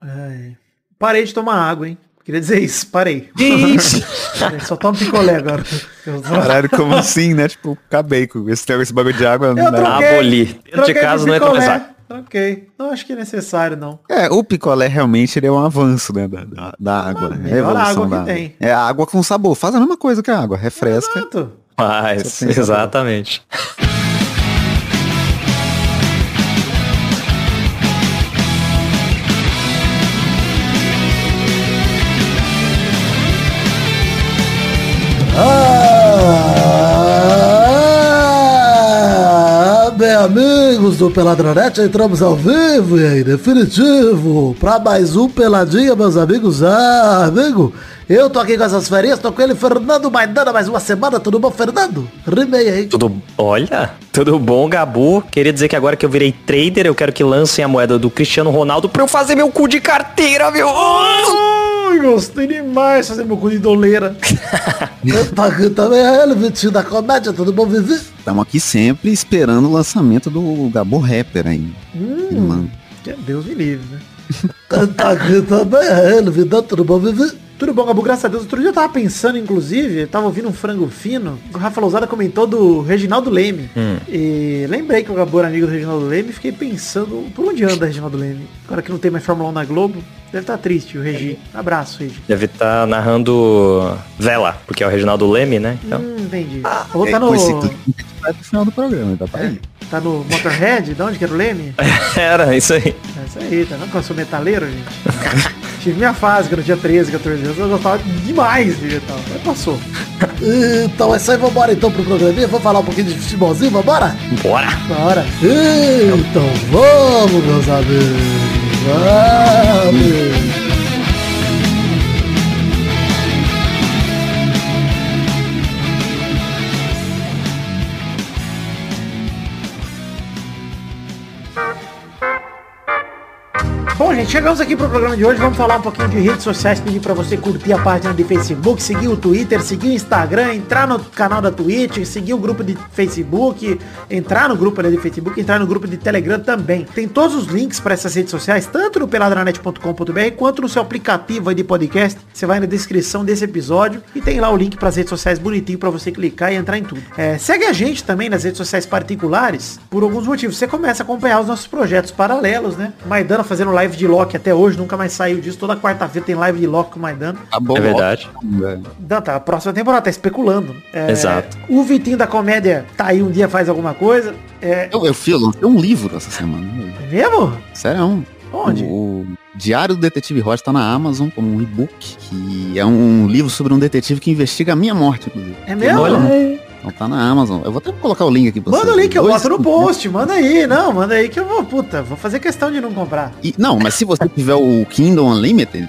Ai. Parei de tomar água, hein? Queria dizer isso, parei. Isso. Só tomo picolé agora. Caralho, como assim, né? Tipo, acabei com esse, esse bagulho de água. Eu né? troquei. Aboli. Dentro de casa não é começar. Ok. Não acho que é necessário, não. É, o picolé realmente ele é um avanço, né, da, da, da água. Ah, né? melhor a evolução água que da água. tem. É água com sabor. Faz a mesma coisa que a água. Refresca. Exato. Tem sabor. exatamente. Amigos do Peladronete, entramos ao vivo e em definitivo para mais um Peladinha, meus amigos. Ah, amigo, eu tô aqui com essas férias, tô com ele, Fernando Maidana, mais uma semana, tudo bom, Fernando? Rimei aí. Tudo, olha, tudo bom, Gabu? Queria dizer que agora que eu virei trader, eu quero que lancem a moeda do Cristiano Ronaldo pra eu fazer meu cu de carteira, meu. Ai, gostei demais de fazer meu cu de doleira. Aqui também, é ele, Vitinho da comédia, tudo bom, Vivi? Estamos aqui sempre esperando o lançamento do Gabo Rapper aí. Mano. Que Deus me livre, né? Tô aqui também, é ele, Vidão, tudo bom, Vivi? Tudo bom, Gabu? Graças a Deus. Outro dia eu tava pensando, inclusive, eu tava ouvindo um frango fino. O Rafa Lousada comentou do Reginaldo Leme. E lembrei que o Gabu era amigo do Reginaldo Leme e fiquei pensando, por onde anda Reginaldo Leme? Agora que não tem mais Fórmula 1 na Globo, deve estar triste o Regi. Abraço, Regi. Deve estar narrando Vela, porque é o Reginaldo Leme, né? Então, Hum, entendi. Ou É, tá no... esse vai pro final do programa, tá pra aí. Tá no Motorhead? De onde que era o Leme? era isso aí. É isso aí, tá vendo que eu sou metaleiro, gente? Tive minha fase quando eu tinha 13, 14 anos, eu gostava demais de metal. Mas passou. Então é isso aí, vambora então pro programinha, vamos falar um pouquinho de futebolzinho, vambora? Bora! Bora. Então vamos, meus amigos. Vamos. Gente, chegamos aqui pro programa de hoje. Vamos falar um pouquinho de redes sociais. Pedir pra você curtir a página de Facebook, seguir o Twitter, seguir o Instagram, entrar no canal da Twitch, seguir o grupo de Facebook, entrar no grupo né, de Facebook, entrar no grupo de Telegram também. Tem todos os links para essas redes sociais, tanto no peladranet.com.br quanto no seu aplicativo de podcast. Você vai na descrição desse episódio e tem lá o link para as redes sociais bonitinho para você clicar e entrar em tudo. É, segue a gente também nas redes sociais particulares por alguns motivos. Você começa a acompanhar os nossos projetos paralelos, né? Maidana fazendo live de Loki até hoje, nunca mais saiu disso. Toda quarta-feira tem live de Loki com o Maidana. Tá bom, É verdade. Não, tá, a próxima temporada, tá especulando. É, Exato. O Vitinho da comédia tá aí um dia, faz alguma coisa. É, Eu, eu fui, eu lancei um livro essa semana. é mesmo? Sério? Onde? O, o Diário do Detetive Rocha tá na Amazon como um e-book, que é um livro sobre um detetive que investiga a minha morte, inclusive. É mesmo? Olha. Então tá na Amazon. Eu vou até colocar o link aqui pra Manda vocês. o link, eu Dois- boto no post, manda aí, não, manda aí que eu vou, puta, vou fazer questão de não comprar. E- não, mas se você tiver o Kindle Unlimited,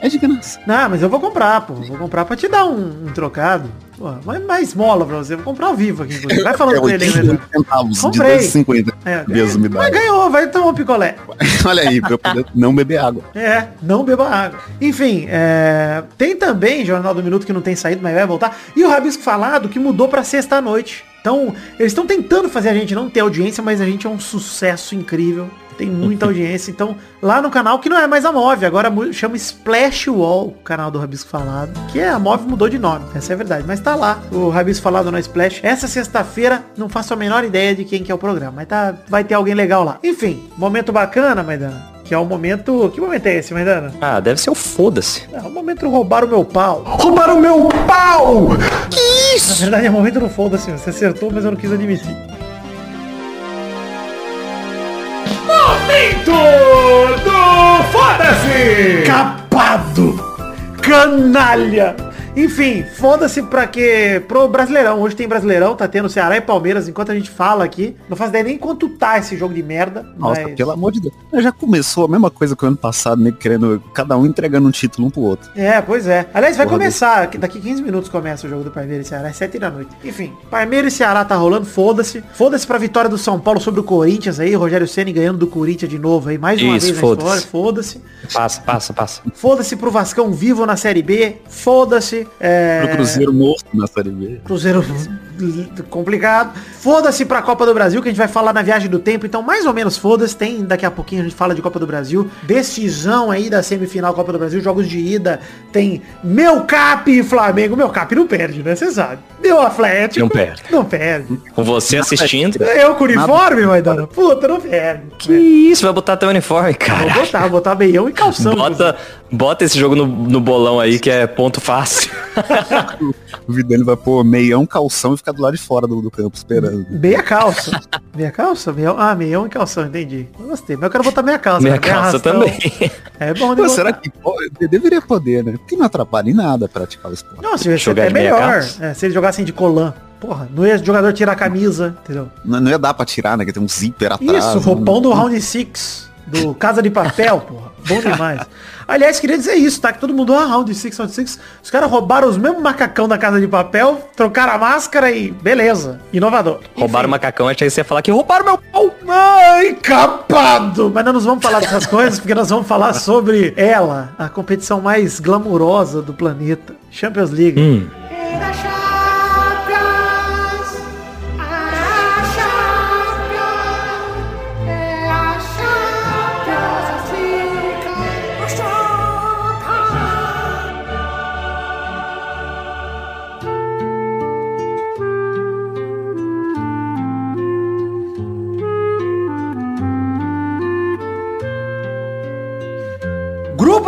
é de graça. Não, mas eu vou comprar, pô, vou comprar pra te dar um, um trocado. Pô, mas mais esmola pra você, vou comprar ao vivo aqui, inclusive. vai falando É com ele aí, 80 Medana. centavos de Comprei. 2,50. É, Deus me dá. mas ganhou, vai tomar um picolé. Olha aí, pra eu poder não beber água. É, não beba água. Enfim, é, tem também Jornal do Minuto que não tem saído, mas vai voltar. E o Rabisco Falado que mudou pra sexta-noite. Então, eles estão tentando fazer a gente não ter audiência, mas a gente é um sucesso incrível. Tem muita audiência. Então, lá no canal, que não é mais a Move, agora chama Splash Wall, o canal do Rabisco Falado. Que é, a Move mudou de nome, essa é a verdade. Mas tá lá, o Rabisco Falado no Splash. Essa sexta-feira, não faço a menor ideia de quem que é o programa, mas tá, vai ter alguém legal lá. Enfim, momento bacana, Maidana. Que é o momento... Que momento é esse, Maidana? Ah, deve ser o foda-se. É o momento de roubar o meu pau. Roubaram o meu pau! Na verdade, é o momento do foda-se. Você acertou, mas eu não quis admitir. Do foda-se! Capado! Canalha! Enfim, foda-se pra que pro Brasileirão. Hoje tem Brasileirão, tá tendo Ceará e Palmeiras enquanto a gente fala aqui. Não faz ideia nem quanto tá esse jogo de merda. Nossa, mas... pelo amor de Deus. Já começou a mesma coisa que o ano passado, né? Querendo, cada um entregando um título um pro outro. É, pois é. Aliás, vai Porra, começar, que daqui 15 minutos começa o jogo do Palmeiras e Ceará, às 7 da noite. Enfim, Palmeiras e Ceará tá rolando, foda-se. Foda-se pra vitória do São Paulo sobre o Corinthians aí, Rogério Ceni ganhando do Corinthians de novo aí, mais uma Isso, vez na foda-se. história, foda-se. Passa, passa, passa. Foda-se pro Vascão vivo na Série B, foda-se. É... Pro Cruzeiro morto na Série B. Cruzeiro complicado. Foda-se pra Copa do Brasil, que a gente vai falar na viagem do tempo, então mais ou menos foda-se. Tem, daqui a pouquinho a gente fala de Copa do Brasil. Decisão aí da semifinal Copa do Brasil, jogos de ida. Tem meu Cap e Flamengo. Meu Cap não perde, né? Você sabe. Meu Atlético. Não perde. Não perde. Com você assistindo. Eu com uniforme, Maidana. Puta, não perde. Que isso, vai botar teu uniforme, Vou cara. botar, vou botar meião e calção. Bota, bota esse jogo no, no bolão aí, que é ponto fácil. O Vidani vai pôr meião, calção e ficar do lado de fora do, do campo esperando. Meia calça. Meia calça? Meião, ah, meião e calção, entendi. Eu gostei. Mas eu quero botar meia calça. Minha né? Meia calça arrastão. também. É bom de Pô, botar. será que pode? deveria poder, né? Porque não atrapalha em nada praticar o esporte. Não, se você Jogar é meia melhor. É, se ele jogassem de colã. Porra, não ia o jogador tirar a camisa, entendeu? Não, não ia dar pra tirar, né? Que tem um zíper atrás. Isso, roupão do Round 6, do Casa de Papel, porra. Bom demais. Aliás, queria dizer isso, tá? Que todo mundo, ah, Round 6, Round 6. Os caras roubaram os mesmos macacão da Casa de Papel, trocaram a máscara e beleza. Inovador. Roubaram o macacão, achei que você ia falar que roubaram meu pau. Ai, capado! Mas não nos vamos falar dessas coisas, porque nós vamos falar sobre ela, a competição mais glamurosa do planeta. Champions League. Hum.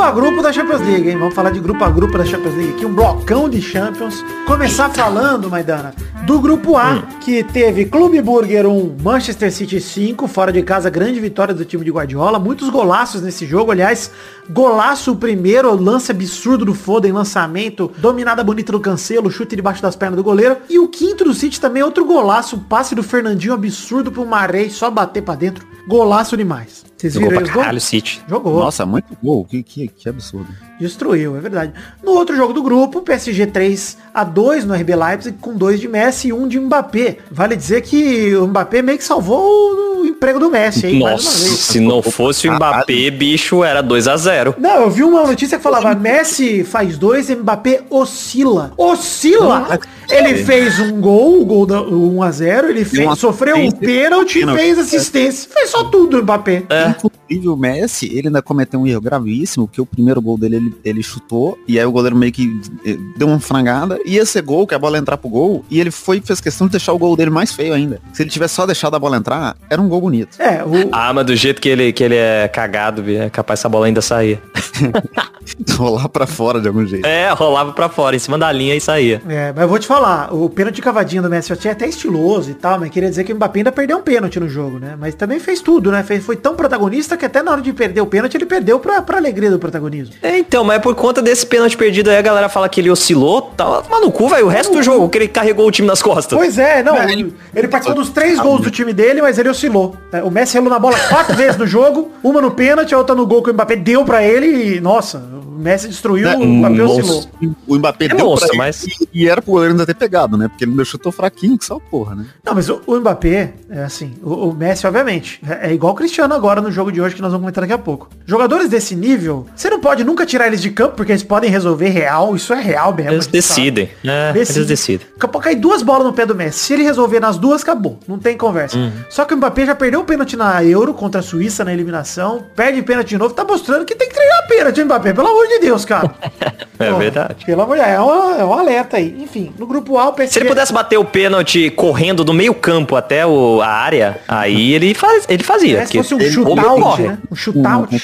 A grupo da Champions League, hein? Vamos falar de grupo a grupo da Champions League aqui, um blocão de Champions. Começar falando, Maidana, do grupo A, que teve Clube Burger 1, Manchester City 5, fora de casa, grande vitória do time de Guardiola. Muitos golaços nesse jogo, aliás, golaço o primeiro, lance absurdo do Foden, lançamento, dominada bonita do Cancelo, chute debaixo das pernas do goleiro. E o quinto do City também, outro golaço, passe do Fernandinho absurdo pro Marei, só bater pra dentro. Golaço demais. Vocês Jogou viram aí os gols? caralho, City. Jogou. Nossa, muito gol. Que, que, que absurdo. Destruiu, é verdade. No outro jogo do grupo, PSG 3 a 2 no RB Leipzig, com 2 de Messi e 1 de Mbappé. Vale dizer que o Mbappé meio que salvou o emprego do Messi uma Nossa, vez. se não fosse o Mbappé, bicho, era 2 a 0 Não, eu vi uma notícia que falava Messi faz dois, Mbappé oscila. Oscila! Ele fez um gol, o gol da o 1 a 0 ele fez, uma sofreu um pênalti e fez assistência. Fez só tudo o Mbappé. É. Inclusive o Messi, ele ainda cometeu um erro gravíssimo, que o primeiro gol dele ele, ele chutou, e aí o goleiro meio que eh, deu uma frangada, ia ser gol, que a bola entrar pro gol, e ele foi fez questão de deixar o gol dele mais feio ainda. Se ele tivesse só deixado a bola entrar, era um gol bonito. É, o, Ah, mas do jeito que ele, que ele é cagado, é capaz essa bola ainda sair. Rolar pra fora de algum jeito. É, rolava pra fora, em cima da linha e saía. É, mas eu vou te falar, o pênalti cavadinha do Messi eu achei até estiloso e tal, mas queria dizer que o Mbappé ainda perdeu um pênalti no jogo, né? Mas também fez tudo, né? Foi tão protagonista que até na hora de perder o pênalti, ele perdeu pra, pra alegria do protagonismo. É, então, mas por conta desse pênalti perdido aí, a galera fala que ele oscilou, tá mas no cu, velho, o resto do jogo, que ele carregou o time nas costas. Pois é, não, ele, ele participou dos três gols do time dele, mas ele oscilou. É, O Messi relou na bola quatro vezes no jogo, uma no pênalti, a outra no gol que o Mbappé deu pra ele e, nossa, o Messi destruiu, o Mbappé oscilou. O Mbappé É deu monstro, pra ele, mas- e, e era pro goleiro ainda ter pegado, né? Porque ele ainda chutou fraquinho, que só porra, né? Não, mas o, o Mbappé, é assim, o, o Messi, obviamente, é, é igual o Cristiano agora no jogo de hoje que nós vamos comentar daqui a pouco. Jogadores desse nível, você não pode nunca tirar eles de campo porque eles podem resolver real, isso é real mesmo. Eles gente sabe. decidem. É, Decide. eles decidem. Daqui a pouco cai duas bolas no pé do Messi. Se ele resolver nas duas, acabou. Não tem conversa. Uhum. Só que o Mbappé já perdeu o pênalti na Euro contra a Suíça na eliminação. Perde pênalti de novo. Tá mostrando que tem que treinar pênalti, hein, Mbappé. Pelo amor de Deus, cara. É Pô, verdade. Pelo amor de Deus. É um, é um alerta aí. Enfim, no grupo A, o PSG... Se ele pudesse bater o pênalti correndo do meio campo até o, a área, aí ele, faz, ele fazia. É, se fosse um ele- shootout, né? Um shootout.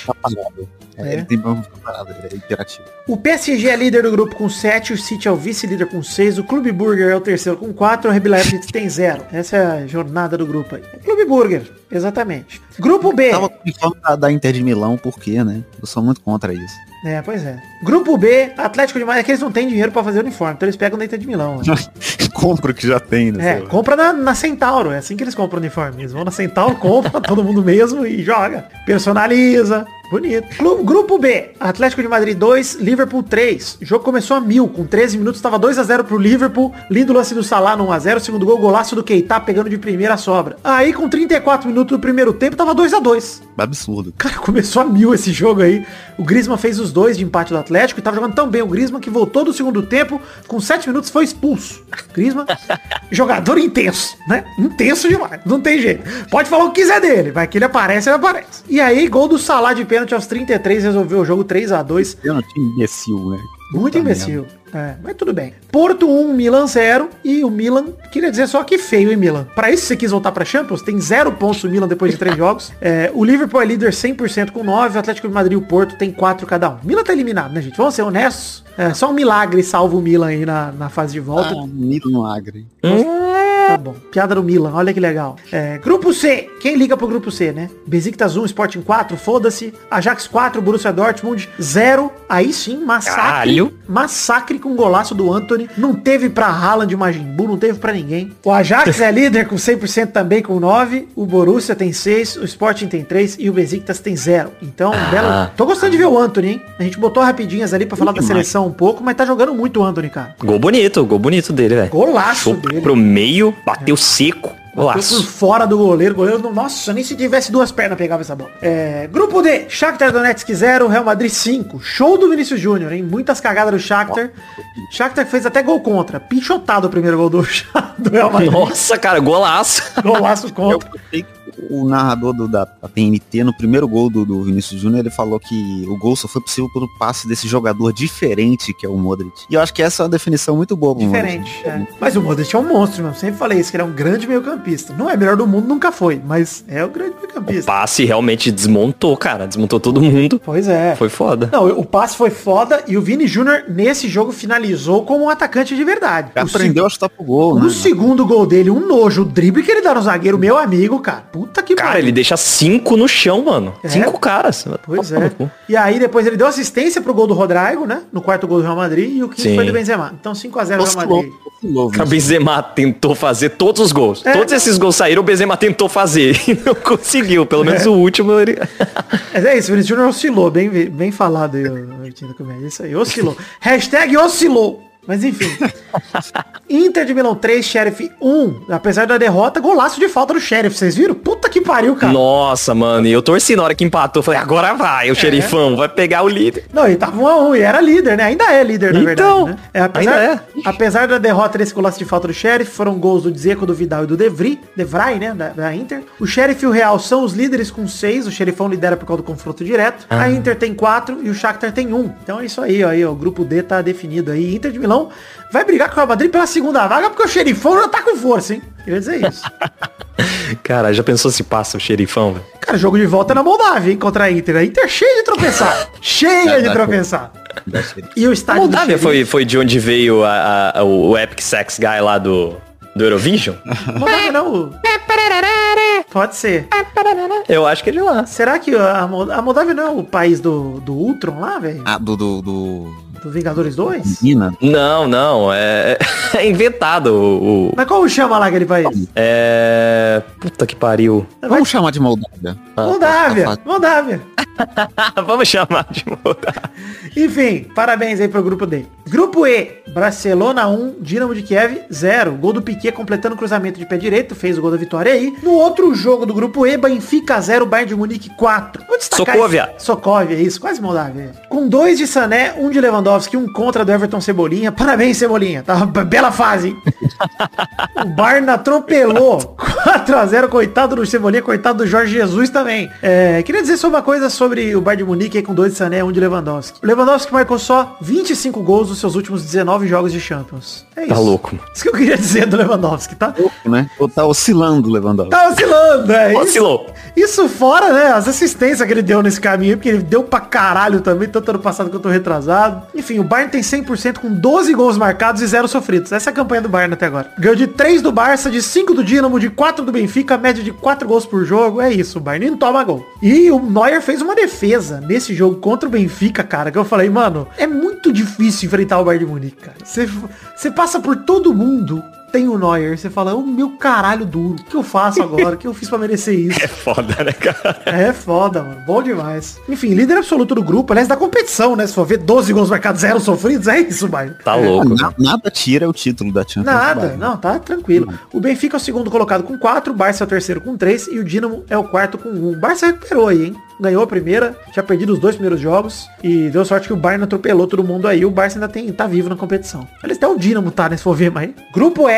É, É. Ele tem uma parada, ele é. O PSG é líder do grupo com 7, o City é o vice-líder com 6, o Clube Burger é o terceiro com 4, o RB Leipzig tem 0. Essa é a jornada do grupo aí. É Clube Burger, exatamente. Grupo B. Tava com o uniforme da, Inter de Milão, por quê, né? Eu sou muito contra isso. É, pois é. Grupo B, Atlético de Madrid, é que eles não têm dinheiro pra fazer uniforme, então eles pegam da Inter de Milão. né? Compra o que já tem, né? É, compra na, na Centauro, é assim que eles compram o uniforme. Eles vão na Centauro, compra todo mundo mesmo e joga. Personaliza. Bonito. Gru- Grupo B, Atlético de Madrid 2, Liverpool 3. O jogo começou a mil, com 13 minutos, estava 2 a 0 pro Liverpool. Lindo lance do Salah no 1x0, segundo gol, golaço do Keita pegando de primeira sobra. Aí com 34 minutos do primeiro tempo, tava 2 a 2 Absurdo. Cara, começou a mil esse jogo aí. O Griezmann fez os dois de empate do Atlético e tava jogando tão bem o Griezmann que voltou do segundo tempo, com sete minutos foi expulso. Griezmann, jogador intenso, né? Intenso demais. Não tem jeito. Pode falar o que quiser dele, vai que ele aparece, ele aparece. E aí, gol do Salah de pênalti aos 33, resolveu o jogo 3 a 2 Pênalti imbecil, né? Muito Puta imbecil. É, mas tudo bem. Porto 1, Milan 0. E o Milan, queria dizer só que feio, hein, Milan? Pra isso você quis voltar pra Champions? Tem zero pontos o Milan depois de três jogos. É, o Liverpool é líder 100% com 9. O Atlético de Madrid e o Porto tem 4 cada um. Milan tá eliminado, né, gente? Vamos ser honestos. É, só um milagre salva o Milan aí na, na fase de volta. Ah, no Agri. Tá bom. Piada do Milan, olha que legal. É, grupo C. Quem liga pro grupo C, né? Besiktas 1, Sporting 4, foda-se. Ajax 4, Borussia Dortmund 0. Aí sim, massacre. Caralho. Massacre com golaço do Anthony. Não teve pra Haaland e Majin Buu, não teve pra ninguém. O Ajax é líder com 100% também com 9. O Borussia tem 6, o Sporting tem 3 e o Besiktas tem 0. Então, belo... Tô gostando de ver o Anthony, hein? A gente botou rapidinhas ali pra falar da demais. seleção um pouco, mas tá jogando muito o Anthony, cara. Gol bonito, gol bonito dele, velho. Golaço Chupa dele. pro meio, bateu seco. Golaço. fora do goleiro. Goleiro, não- nossa, nem se tivesse duas pernas pegava essa bola. É, grupo D, Shakhtar Donetsk 0, Real Madrid 5. Show do Vinícius Júnior, hein? Muitas cagadas do Shakhtar. Shakhtar fez até gol contra. Pichotado o primeiro gol do, do Real Madrid. Nossa, cara, golaço. Golaço Eu contra. que o narrador do, da, da TNT, no primeiro gol do, do Vinícius Júnior, ele falou que o gol só foi possível pelo passe desse jogador diferente que é o Modric. E eu acho que essa é uma definição muito boa pro Diferente. Modric. é. Mas o Modric é um monstro, meu. Sempre falei isso, que ele é um grande meio campista. Não é melhor do mundo, nunca foi. Mas é o grande meio O campista. passe realmente desmontou, cara. Desmontou todo mundo. Pois é. Foi foda. Não, o passe foi foda e o Vini Júnior nesse jogo finalizou como um atacante de verdade. O Aprendeu a chutar pro gol, O né? segundo gol dele, um nojo. O drible que ele dá no zagueiro, meu amigo, cara. Puta que Cara, pariu. ele deixa cinco no chão, mano. É? Cinco caras. Pois é. E aí depois ele deu assistência pro gol do Rodrigo, né? No quarto gol do Real Madrid. E o quinto Sim. foi do Benzema. Então 5x0 Real Madrid. O. Benzema tentou fazer todos os gols. É. Todos esses gols saíram, o Benzema tentou fazer e não conseguiu. Pelo menos o último ele... Mas é isso, o Vinícius Júnior oscilou. Bem, bem falado aí, o Comédia. Isso aí, oscilou. Hashtag oscilou. Mas enfim. Inter de Milão 3, Sheriff 1. Apesar da derrota, golaço de falta do Sheriff. Vocês viram? Puta que pariu, cara. Nossa, mano. E eu torci na hora que empatou. Falei, agora vai, o xerifão. Vai pegar o líder. Não, ele tava 1 a 1 e era líder, né? Ainda é líder, na Então, verdade, né? É, apesar, ainda é. apesar da derrota desse golaço de falta do Sheriff, foram gols do Dzeko, do Vidal e do Devry, Devray, né? Da, da Inter. O Sheriff e o Real são os líderes com 6. O Xerifão lidera por causa do confronto direto. Ah. A Inter tem 4 e o Shakhtar tem 1. Então é isso aí, ó, aí, ó. O grupo D tá definido aí. Inter de Milão vai brigar com o Real Madrid pela segunda vaga porque o Xerifão já tá com força, hein? Queria dizer isso. Cara, já pensou se passa o xerifão, velho? Cara, jogo de volta é na Moldávia, hein? Contra a Inter. A Inter é cheia de tropeçar. cheia de tropeçar. E o estádio Moldávia foi, foi de onde veio a- a- o Epic Sex Guy lá do, do Eurovision? Moldávia não. Pode ser. Eu acho que é de lá. Será que a Moldávia não é o país do, do Ultron lá, velho? Ah, do, do, do... Do Vingadores 2? Mina. Não, não, é, é inventado o, o- Mas como chama lá aquele país? É... Puta que pariu. Vamos chamar de Moldávia. Moldávia. tá fácil. Moldávia. Vamos chamar de mudar. Enfim, parabéns aí pro grupo D. Grupo E, Barcelona 1, Dinamo de Kiev 0. Gol do Piquet completando o cruzamento de pé direito, fez o gol da vitória aí. No outro jogo do grupo E, Benfica 0, Bayern de Munique 4. Vou destacar Sokovia. esse- Sokovia, isso, quase Moldávia. Com dois de Sané, um de Lewandowski, um contra do Everton Cebolinha. Parabéns, Cebolinha. Tá uma bela fase, hein? o Bayern atropelou 4x0, coitado do Cebolinha, coitado do Jorge Jesus também. É, queria dizer só uma coisa sobre o Bayern de Munique aí com dois de Sané, um de Lewandowski. O Lewandowski marcou só 25 gols nos seus últimos 19 jogos de Champions. É isso. Tá louco. Isso que eu queria dizer do Lewandowski, tá? Né? Ou tá oscilando o Lewandowski. Tá oscilando, é isso. Oscilou. Isso fora, né, as assistências que ele deu nesse caminho, porque ele deu pra caralho também, tanto ano passado quanto retrasado. Enfim, o Bayern tem 100% com 12 gols marcados e 0 sofridos. Essa é a campanha do Bayern até agora. Ganhou de 3 do Barça, de 5 do Dinamo, de 4 do Benfica, média de 4 gols por jogo. É isso, o Bayern não toma gol. E o Neuer fez uma defesa nesse jogo contra o Benfica, cara, que eu falei, mano, é muito difícil enfrentar o Bayern de Munique, cara. Você, passa por todo mundo tem o Neuer. Você fala, o meu caralho duro. O que eu faço agora? O que eu fiz pra merecer isso? É foda, né, cara? É foda, mano. Bom demais. Enfim, líder absoluto do grupo. Aliás, da competição, né? Se for ver 12 gols marcados, zero sofridos, é isso, Bayern. Tá louco. Na- nada tira o título da Champions. Nada, não, tá tranquilo. O Benfica é o segundo colocado com 4, o Barça é o terceiro com 3 e o Dinamo é o quarto com 1. O Barça recuperou aí, hein? Ganhou a primeira, tinha perdido os dois primeiros jogos e deu sorte que o Bayern atropelou todo mundo aí. O Barça ainda tem, tá vivo na competição. Aliás, até o Dinamo tá, né? Se for ver, mas... Grupo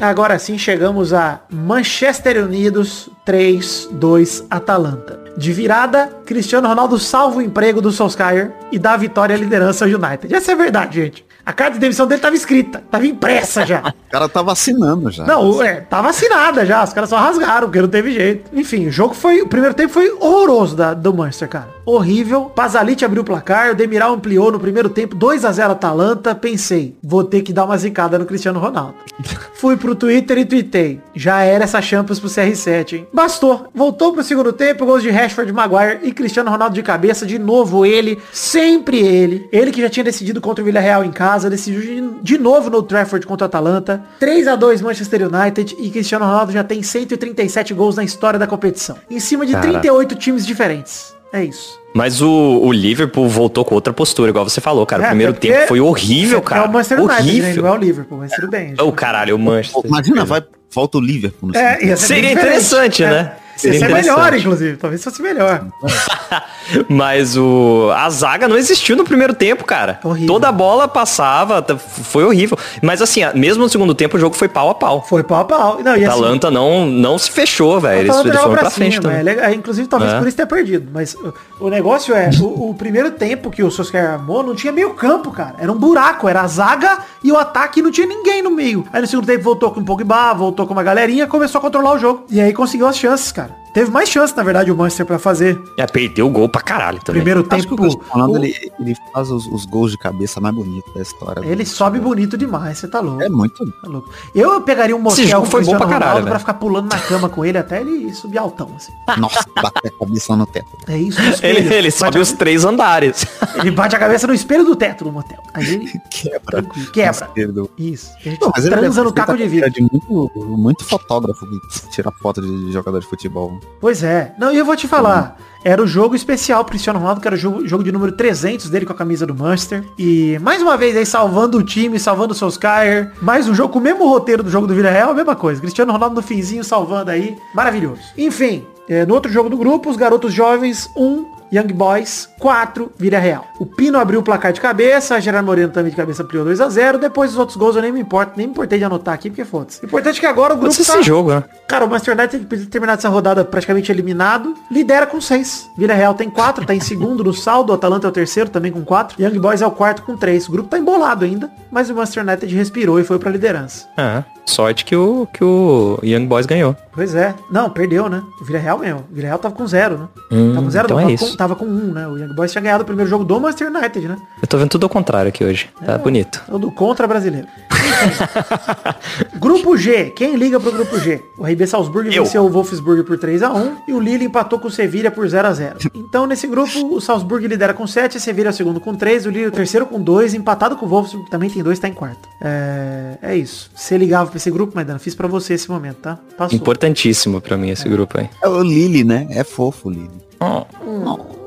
Agora sim chegamos a Manchester Unidos 3, 2, Atalanta. De virada, Cristiano Ronaldo salva o emprego do Solskjaer e dá a vitória à liderança ao United. Essa é a verdade, gente. A carta de demissão dele tava escrita, tava impressa já. O cara tá vacinando já. Não, é, tava assinada já, os caras só rasgaram, porque não teve jeito. Enfim, o jogo foi, o primeiro tempo foi horroroso da, do Manchester, cara. Horrível. Pazalit abriu o placar, o Demiral ampliou no primeiro tempo, 2 a 0 Atalanta. Pensei, vou ter que dar uma zicada no Cristiano Ronaldo. Fui pro Twitter e tuitei. Já era essa Champions pro CR7, hein? Bastou. Voltou pro segundo tempo, gols de Rashford, Maguire e Cristiano Ronaldo de cabeça. De novo ele, sempre ele. Ele que já tinha decidido contra o Villarreal em casa, decidiu de, de novo no Trafford contra o Atalanta. 3 a 2 Manchester United e Cristiano Ronaldo já tem 137 gols na história da competição. Em cima de Cara. 38 times diferentes. É isso. Mas o, o Liverpool voltou com outra postura, igual você falou, cara. É, o primeiro porque tempo foi horrível, É cara. o Manchester United, né? Não horrível. é o Liverpool, mas tudo bem. Ô, caralho, o Manchester. Imagina, vai, volta o Liverpool no É, segundo ia ser Seria interessante, É. né? Ia Seria ser melhor, interessante. inclusive. Talvez fosse melhor. Mas o a zaga não existiu no primeiro tempo, cara. Horrível. Toda a bola passava, foi horrível. Mas assim, mesmo no segundo tempo o jogo foi pau a pau. Foi pau a pau. Não, e A assim, Atalanta não, não se fechou, velho. Eles, Atalanta eles foram pra, frente cima, é também. legal. Inclusive, talvez É. por isso tenha perdido. Mas o, o negócio é, o, o primeiro tempo que o Solskjaer armou não tinha meio campo, cara. Era um buraco, era a zaga e o ataque e não tinha ninguém no meio. Aí no segundo tempo voltou com o Pogba, voltou com uma galerinha, começou a controlar o jogo. E aí conseguiu as chances, cara. Teve mais chances, na verdade, o Manchester pra fazer. É, perdeu o gol pra caralho também. Primeiro Acho que tempo, o Cristiano Ronaldo, o- ele, ele faz os, os gols de cabeça mais bonitos da história. ele sobe bonito demais, você tá louco. É muito. Tá louco. Eu pegaria um motel jogo com o foi bom Cristiano pra caralho, Ronaldo pra velho. ficar pulando na cama com ele até ele subir altão, assim. Nossa, bater a cabeça no teto. É isso no espelho. Ele, ele sobe a- os três andares. Ele bate a cabeça no espelho do teto no motel. Aí ele Quebra. quebra. Esquerdo. Isso. A gente Não, mas ele transa deve no caco de feito a vidro. carreira de muito, muito fotógrafo que tira foto de jogador de futebol. Pois é. Não, e eu vou te falar. Era o jogo especial pro Cristiano Ronaldo, que era o jogo, jogo de número 300 dele com a camisa do Manchester. E mais uma vez aí salvando o time, salvando o Solskjaer. Mais um jogo com o mesmo roteiro do jogo do Villarreal, a mesma coisa. Cristiano Ronaldo no finzinho salvando aí. Maravilhoso. Enfim, é, no outro jogo do grupo, os garotos jovens, um. Young Boys 4, Vila Real. O Pino abriu o placar de cabeça, a Gerard Moreno também de cabeça ampliou 2 a 0 Depois os outros gols eu nem me importo, nem me importei de anotar aqui, porque foda-se. Importante é que agora o grupo Esse tá... jogo, né? Cara, o Manchester United tem terminado essa rodada praticamente eliminado. Lidera com 6. Vila Real tem 4, tá em segundo no saldo. O Atalanta é o terceiro, também com 4. Young Boys é o quarto com 3. O grupo tá embolado ainda, mas o Manchester United respirou e foi pra liderança. É, sorte que o, que o Young Boys ganhou. Pois é. Não, perdeu, né? O Vila Real ganhou. O Vila Real tava com 0, né? Hum, tava com 0, então não, é tava, com, tava com 1, um, né? O Young Boys tinha ganhado o primeiro jogo do Manchester United, né? Eu tô vendo tudo ao contrário aqui hoje. Tá bonito. É o do contra brasileiro. Grupo G. Quem liga pro grupo G? O RB Salzburg Eu. venceu o Wolfsburg por 3x1 e o Lille empatou com o Sevilha por 0x0. Então, nesse grupo, o Salzburg lidera com 7, a Sevilha é segundo com 3, o Lille é o terceiro com 2, empatado com o Wolfsburg, que também tem 2, tá em quarto. É, é isso. Você ligava pra esse grupo, Maidana, fiz pra você esse momento, tá? Passou. Importantíssimo pra mim esse grupo aí. É o Lili, né? É fofo o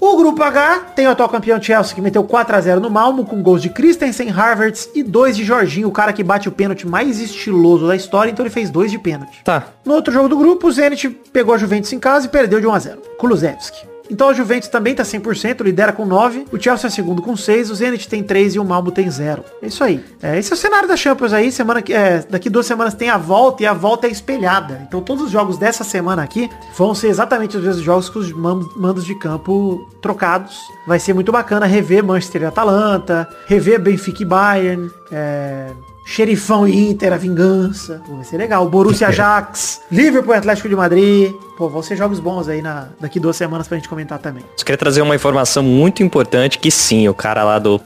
O grupo H tem o atual campeão Chelsea que meteu 4x0 no Malmo com gols de Christensen, Harvards e dois de Jorginho, o cara que bate o pênalti mais estiloso da história, então ele fez dois de pênalti. Tá. No outro jogo do grupo, o Zenit pegou a Juventus em casa e perdeu de 1x0. Kulusevski. Então a Juventus também tá 100%, lidera com 9, o Chelsea é segundo com 6, o Zenit tem 3 e o Malmo tem 0. É isso aí. É, esse é o cenário da Champions aí, semana que, é, daqui duas semanas tem a volta e a volta é espelhada. Então todos os jogos dessa semana aqui vão ser exatamente os mesmos jogos com os man- mandos de campo trocados. Vai ser muito bacana rever Manchester e Atalanta, rever Benfica e Bayern, é, Xerifão e Inter, a vingança. Vai ser legal. Borussia Ajax, Liverpool e Atlético de Madrid. Pô, vão ser jogos bons aí na, daqui duas semanas pra gente comentar também. Só queria trazer uma informação muito importante que sim, o cara lá do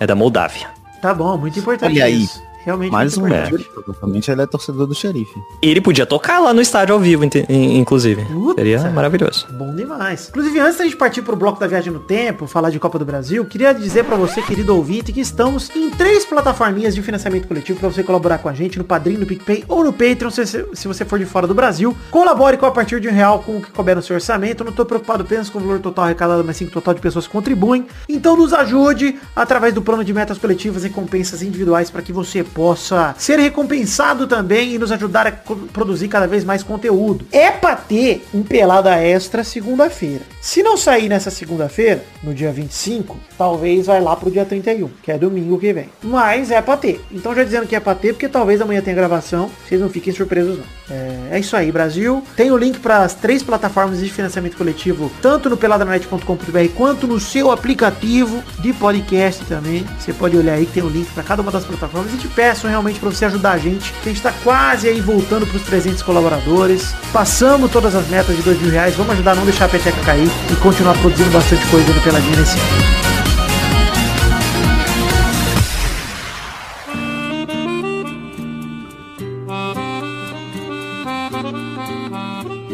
é da Moldávia. Tá bom, muito importante Olha aí. Realmente Mais um é. Provavelmente ele é torcedor do xerife. Ele podia tocar lá no estádio ao vivo, inclusive. Putz, Seria é. maravilhoso. Bom demais. Inclusive, antes da gente partir pro bloco da viagem no tempo, falar de Copa do Brasil, queria dizer pra você, querido ouvinte, que estamos em três plataforminhas de financiamento coletivo pra você colaborar com a gente no Padrim, no PicPay ou no Patreon, se, se você for de fora do Brasil. Colabore com a partir de um real com o que couber no seu orçamento. Não tô preocupado apenas com o valor total arrecadado, mas sim com o total de pessoas que contribuem. Então nos ajude através do plano de metas coletivas e recompensas individuais para que você possa ser recompensado também e nos ajudar a produzir cada vez mais conteúdo. É pra ter um pelada extra segunda-feira. Se não sair nessa segunda-feira, no dia 25, talvez vai lá pro dia 31, que é domingo que vem. Mas é pra ter. Então já dizendo que é pra ter, porque talvez amanhã tenha gravação, vocês não fiquem surpresos não. É, é isso aí, Brasil. Tem o link para as três plataformas de financiamento coletivo, tanto no peladranet.com.br quanto no seu aplicativo de podcast também. Você pode olhar aí que tem o link para cada uma das plataformas e peço realmente para você ajudar a gente, a gente tá quase aí voltando pros 300 colaboradores. Passamos todas as metas de dois mil reais. Vamos ajudar a não deixar a peteca cair e continuar produzindo bastante coisa no Peladinha nesse ano.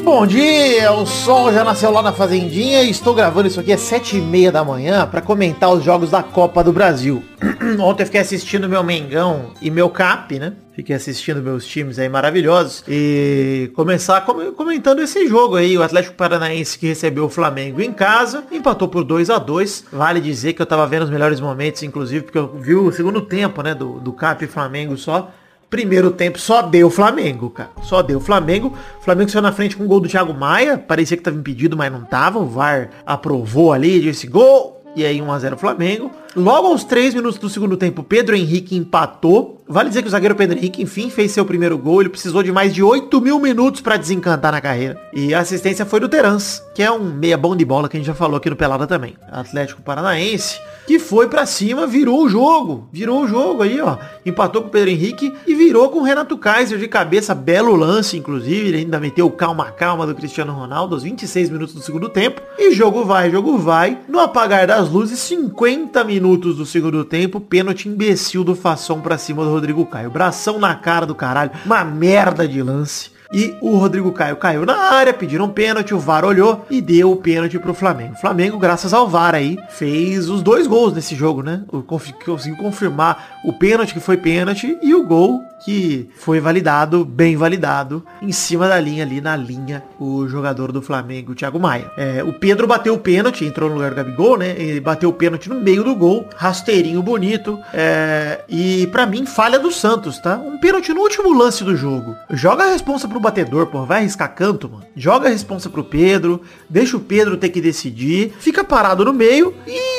Bom dia, o sol já nasceu lá na fazendinha e estou gravando isso aqui às sete e meia da manhã para comentar os jogos da Copa do Brasil. Ontem eu fiquei assistindo meu Mengão e meu Cap, né? Fiquei assistindo meus times aí maravilhosos e começar com- comentando esse jogo aí, o Atlético Paranaense que recebeu o Flamengo em casa, empatou por 2 a 2 Vale dizer que eu tava vendo os melhores momentos, inclusive, porque eu vi o segundo tempo, né, do, do Cap e Flamengo só. Primeiro tempo só deu Flamengo, cara. Só deu Flamengo. Flamengo saiu na frente com o gol do Thiago Maia. Parecia que tava impedido, mas não tava. O VAR aprovou ali, disse gol. E aí 1x0 Flamengo. Logo aos 3 minutos do segundo tempo, Pedro Henrique empatou. Vale dizer que o zagueiro Pedro Henrique, enfim, fez seu primeiro gol. Ele precisou de mais de 8 mil minutos pra desencantar na carreira. E a assistência foi do Terans, que é um meia bom de bola que a gente já falou aqui no Pelada também. Atlético Paranaense, que foi pra cima, virou o jogo. Virou o jogo aí, ó. Empatou com o Pedro Henrique e virou com o Renato Kaiser de cabeça. Belo lance, inclusive. Ele ainda meteu o calma, calma do Cristiano Ronaldo aos 26 minutos do segundo tempo. E jogo vai, jogo vai. No apagar das luzes, 50 minutos do segundo tempo, pênalti imbecil do Fação pra cima do Rodrigo Caio. Bração na cara do caralho. Uma merda de lance. E o Rodrigo Caio caiu na área, pediram pênalti, o VAR olhou e deu o pênalti pro Flamengo. O Flamengo, graças ao VAR aí, fez os dois gols nesse jogo, né? Conseguiu confirmar o pênalti que foi pênalti e o gol que foi validado, bem validado, em cima da linha ali, na linha, o jogador do Flamengo, o Thiago Maia. É, o Pedro bateu o pênalti, entrou no lugar do Gabigol, né? Ele bateu o pênalti no meio do gol, rasteirinho bonito. é, e pra mim, falha do Santos, tá? Um pênalti no último lance do jogo. Joga a responsa pro batedor, pô. Vai arriscar canto, mano. Joga a responsa pro Pedro, deixa o Pedro ter que decidir, fica parado no meio e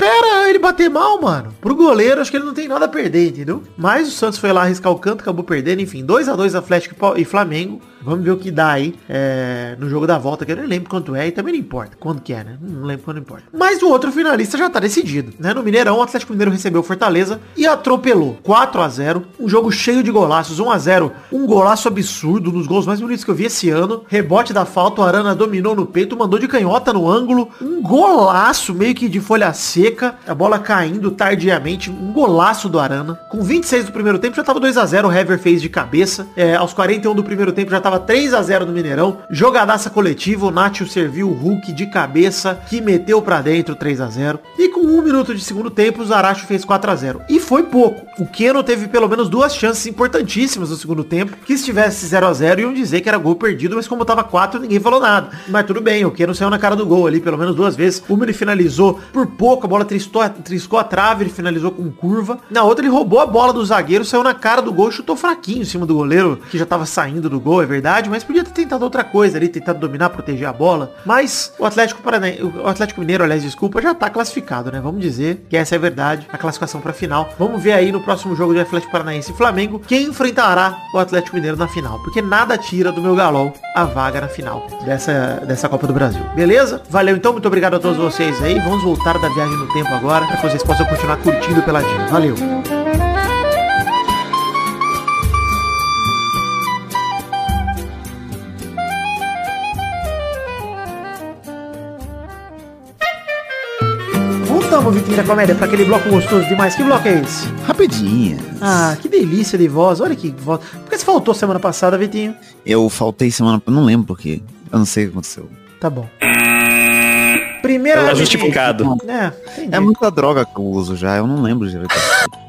espera ele bater mal, mano. Pro goleiro, acho que ele não tem nada a perder, entendeu? Mas o Santos foi lá arriscar o canto, acabou perdendo. Enfim, 2 a 2 Atlético e Flamengo. Vamos ver o que dá aí é, no jogo da volta, que eu nem lembro quanto é e também não importa. Quando que é, né? Não lembro quando importa. Mas o outro finalista já tá decidido, né? No Mineirão, o Atlético Mineiro recebeu Fortaleza e atropelou. 4 a 0 Um jogo cheio de golaços. 1 a 0 Um golaço absurdo, um dos gols mais bonitos que eu vi esse ano. Rebote da falta, o Arana dominou no peito, mandou de canhota no ângulo. Um golaço meio que de folha seca. A bola caindo tardiamente. Um golaço do Arana. Com 26 do primeiro tempo já tava 2 a 0 O Hever fez de cabeça. É, aos 41 do primeiro tempo já tava 3 a 0 no Mineirão. Jogadaça coletiva. O Nacho serviu o Hulk de cabeça que meteu pra dentro 3 a 0 E com um minuto de segundo tempo, o Zaracho fez 4 a 0 E foi pouco. O Keno teve pelo menos duas chances importantíssimas no segundo tempo. Que se tivesse 0 a 0 iam dizer que era gol perdido, mas como tava 4, ninguém falou nada. Mas tudo bem, o Keno saiu na cara do gol ali pelo menos duas vezes. Uma ele finalizou por pouco, a bola tristou, triscou a trave, ele finalizou com curva. Na outra ele roubou a bola do zagueiro, saiu na cara do gol chutou fraquinho em cima do goleiro, que já tava saindo do gol, é verdade, mas podia ter tentado outra coisa ali, tentado dominar, proteger a bola. Mas o Atlético Paranaense, o Atlético Mineiro, aliás, desculpa, já tá classificado, né? Vamos dizer que essa é a verdade, a classificação pra final. Vamos ver aí no próximo jogo de Atlético Paranaense e Flamengo quem enfrentará o Atlético Mineiro na final, porque nada tira do meu galol a vaga na final dessa, dessa Copa do Brasil. Beleza? Valeu então, muito obrigado a todos vocês aí. Vamos voltar da viagem no tempo agora, para que vocês possam continuar curtindo pela dia. Valeu. Vamos, Vitinho da Comédia, pra aquele bloco gostoso demais. Que bloco é esse? Rapidinha. Ah, que delícia de voz. Olha que voz. Por que você faltou semana passada, Vitinho? Eu faltei semana, não lembro por quê. Eu não sei o que aconteceu. Tá bom. Primeira Tá justificado. É, entendi. É muita droga que eu uso já, eu não lembro direito.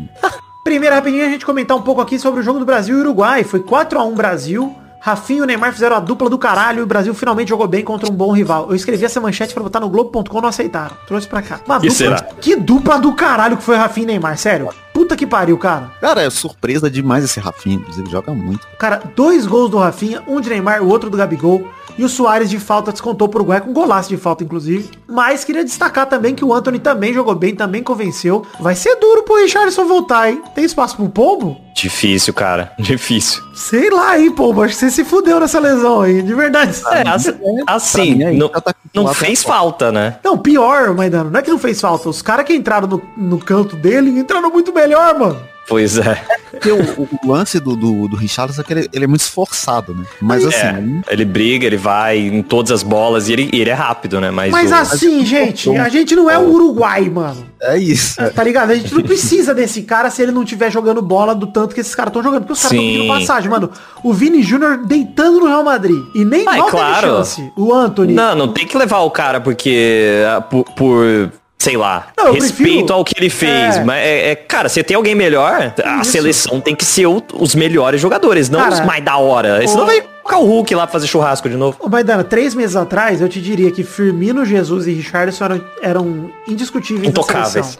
Primeira rapidinho a gente comentar um pouco aqui sobre o jogo do Brasil e Uruguai. Foi 4x1 Brasil. Rafinho e Neymar fizeram a dupla do caralho e o Brasil finalmente jogou bem contra um bom rival. Eu escrevi essa manchete pra botar no Globo.com, não aceitaram. Trouxe pra cá. Uma E dupla, será? Que dupla do caralho que foi Rafinho e Neymar, sério. Puta que pariu, cara. Cara, é surpresa demais esse Rafinha, inclusive, joga muito. Cara, dois gols do Rafinha, um de Neymar, o outro do Gabigol. E o Soares de falta descontou pro Uruguai com golaço de falta, inclusive. Mas queria destacar também que o Anthony também jogou bem, também convenceu. Vai ser duro pro Richardson voltar, hein? Tem espaço pro Pombo? Difícil, cara. Difícil. Sei lá, hein, Pombo. Acho que você se fudeu nessa lesão aí, de verdade. É, assim, assim, mim, aí, não, tá não fez falta, né? Não, pior, Maidano. Não é que não fez falta. Os caras que entraram no, no canto dele entraram muito melhor, mano. Pois é. Porque o, o- lance do, do, do Richarlison é que ele, ele é muito esforçado, né? Mas assim, É, ele briga, ele vai em todas as bolas e ele, e ele é rápido, né? Mas, Mas o- assim, gente, a gente não é o Uruguai, mano. é isso. Tá ligado? A gente não precisa desse cara se ele não estiver jogando bola do tanto que esses caras estão jogando. Porque os caras estão pedindo passagem, mano. O Vini Júnior deitando no Real Madrid. E nem Ah, é mal teve claro. chance. O Anthony. Não, não tem que levar o cara porque. ah, Por. por, sei lá, Não, respeito prefiro- ao que ele fez. É. Mas, é, é, cara, você tem alguém melhor, a Isso. seleção tem que ser o- os melhores jogadores, não Cara, os mais da hora. Senão o- vai colocar o Hulk lá pra fazer churrasco de novo. Ô, Maidana, três meses atrás eu te diria que Firmino, Jesus e Richardson eram, eram indiscutíveis Intocáveis.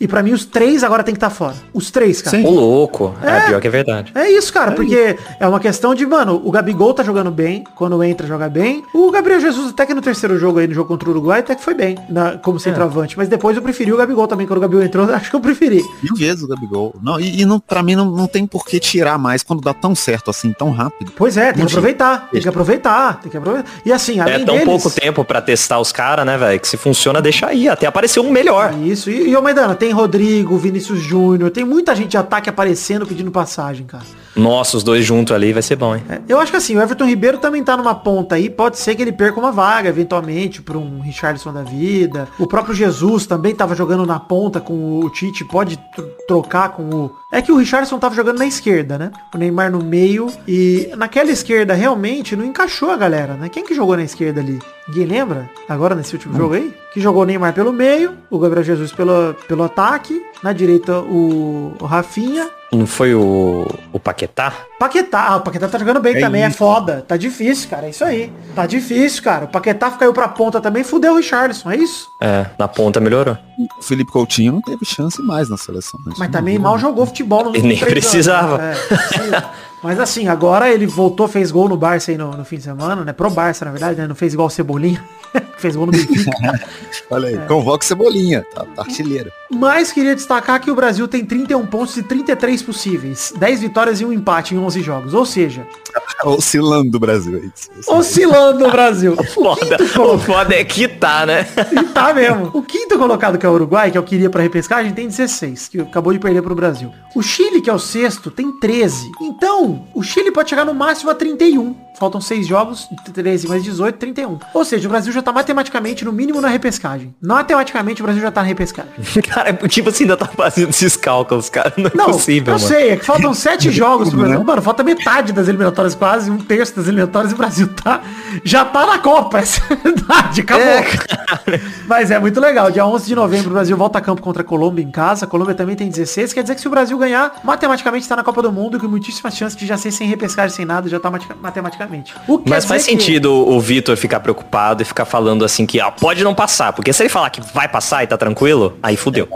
E pra mim os três agora tem que estar fora. Os três, cara. Ô louco. É, É. pior que é verdade. É isso, cara, porque é uma questão de, mano, o Gabigol tá jogando bem, quando entra joga bem. O Gabriel Jesus até que no terceiro jogo aí, no jogo contra o Uruguai, até que foi bem, na- como centroavante. Mas depois eu preferi o Gabigol também, quando o Gabigol entrou, acho que eu preferi. Mil vezes o Gabigol. Não, e, e não, pra mim não, não tem por que tirar mais quando dá tão certo assim, tão rápido. Pois é, tem. Aproveitar, tem que aproveitar, tem que aproveitar. E assim, além É tão deles, pouco tempo pra testar os caras, né, velho? Que se funciona, deixa aí. Até aparecer um melhor. Isso, e, e ô Maidana, tem Rodrigo, Vinícius Júnior, tem muita gente de ataque aparecendo pedindo passagem, cara. Nossa, os dois juntos ali vai ser bom, hein? É, Eu acho que assim, o Everton Ribeiro também tá numa ponta aí, pode ser que ele perca uma vaga, eventualmente, pra um Richardson da vida. O próprio Jesus também tava jogando na ponta com o Tite, pode tr- trocar com o... É que o Richardson tava jogando na esquerda, né? O Neymar no meio, e naquela esquerda realmente não encaixou a galera, né? Quem que jogou na esquerda ali? Ninguém lembra? Agora nesse último jogo aí? Que jogou o Neymar pelo meio, o Gabriel Jesus pelo, pelo ataque, na direita o, o Rafinha, Não foi o, o Paquetá? Paquetá, ah, o Paquetá tá jogando bem É também, é isso. foda. Tá difícil, cara, é isso aí. Tá difícil, cara. O Paquetá caiu pra ponta também, fudeu o Richarlison, é isso. É, na ponta melhorou. O Felipe Coutinho não teve chance mais na seleção. né? Mas também mal jogou futebol nos E nem precisava. anos. É, precisa. Mas assim, agora ele voltou, fez gol no Barça aí no, no fim de semana, né? Pro Barça, na verdade, né? Não fez igual o Cebolinha. fez gol no Benfica. Olha aí, convoca o Cebolinha, tá, tá artilheiro. Mas queria destacar que o Brasil tem 31 pontos e 33 possíveis. 10 vitórias e um empate em 11 jogos. Ou seja, Oscilando do Brasil. É isso. oscilando o Brasil. Foda. O foda é que tá, né? E tá mesmo. O quinto colocado, que é o Uruguai, que eu queria pra repescagem, tem 16, que acabou de perder pro Brasil. O Chile, que é o sexto, tem 13. Então, o Chile pode chegar no máximo a 31. Faltam 6 jogos, 13 mais 18, 31. Ou seja, o Brasil já tá matematicamente, no mínimo, na repescagem. Matematicamente, o Brasil já tá na repescagem. Cara, tipo assim, ainda tá fazendo esses cálculos, cara. Não é Não, possível, eu mano. sei, é que faltam 7 jogos pro Brasil. Mano, falta metade das eliminatórias quase, um terço das eliminatórias e o Brasil tá, já tá na Copa. Essa é verdade, acabou. É, Mas é muito legal. Dia 11 de novembro o Brasil volta a campo contra a Colômbia em casa. A Colômbia também tem 16. Quer dizer que se o Brasil ganhar, matematicamente está na Copa do Mundo, com muitíssimas chances de já ser sem repescagem, sem nada, já tá matica- matematicamente. O que Mas quer faz que- sentido o Vitor ficar preocupado e ficar falando assim que ah, pode não passar. Porque se ele falar que vai passar e tá tranquilo, aí fudeu.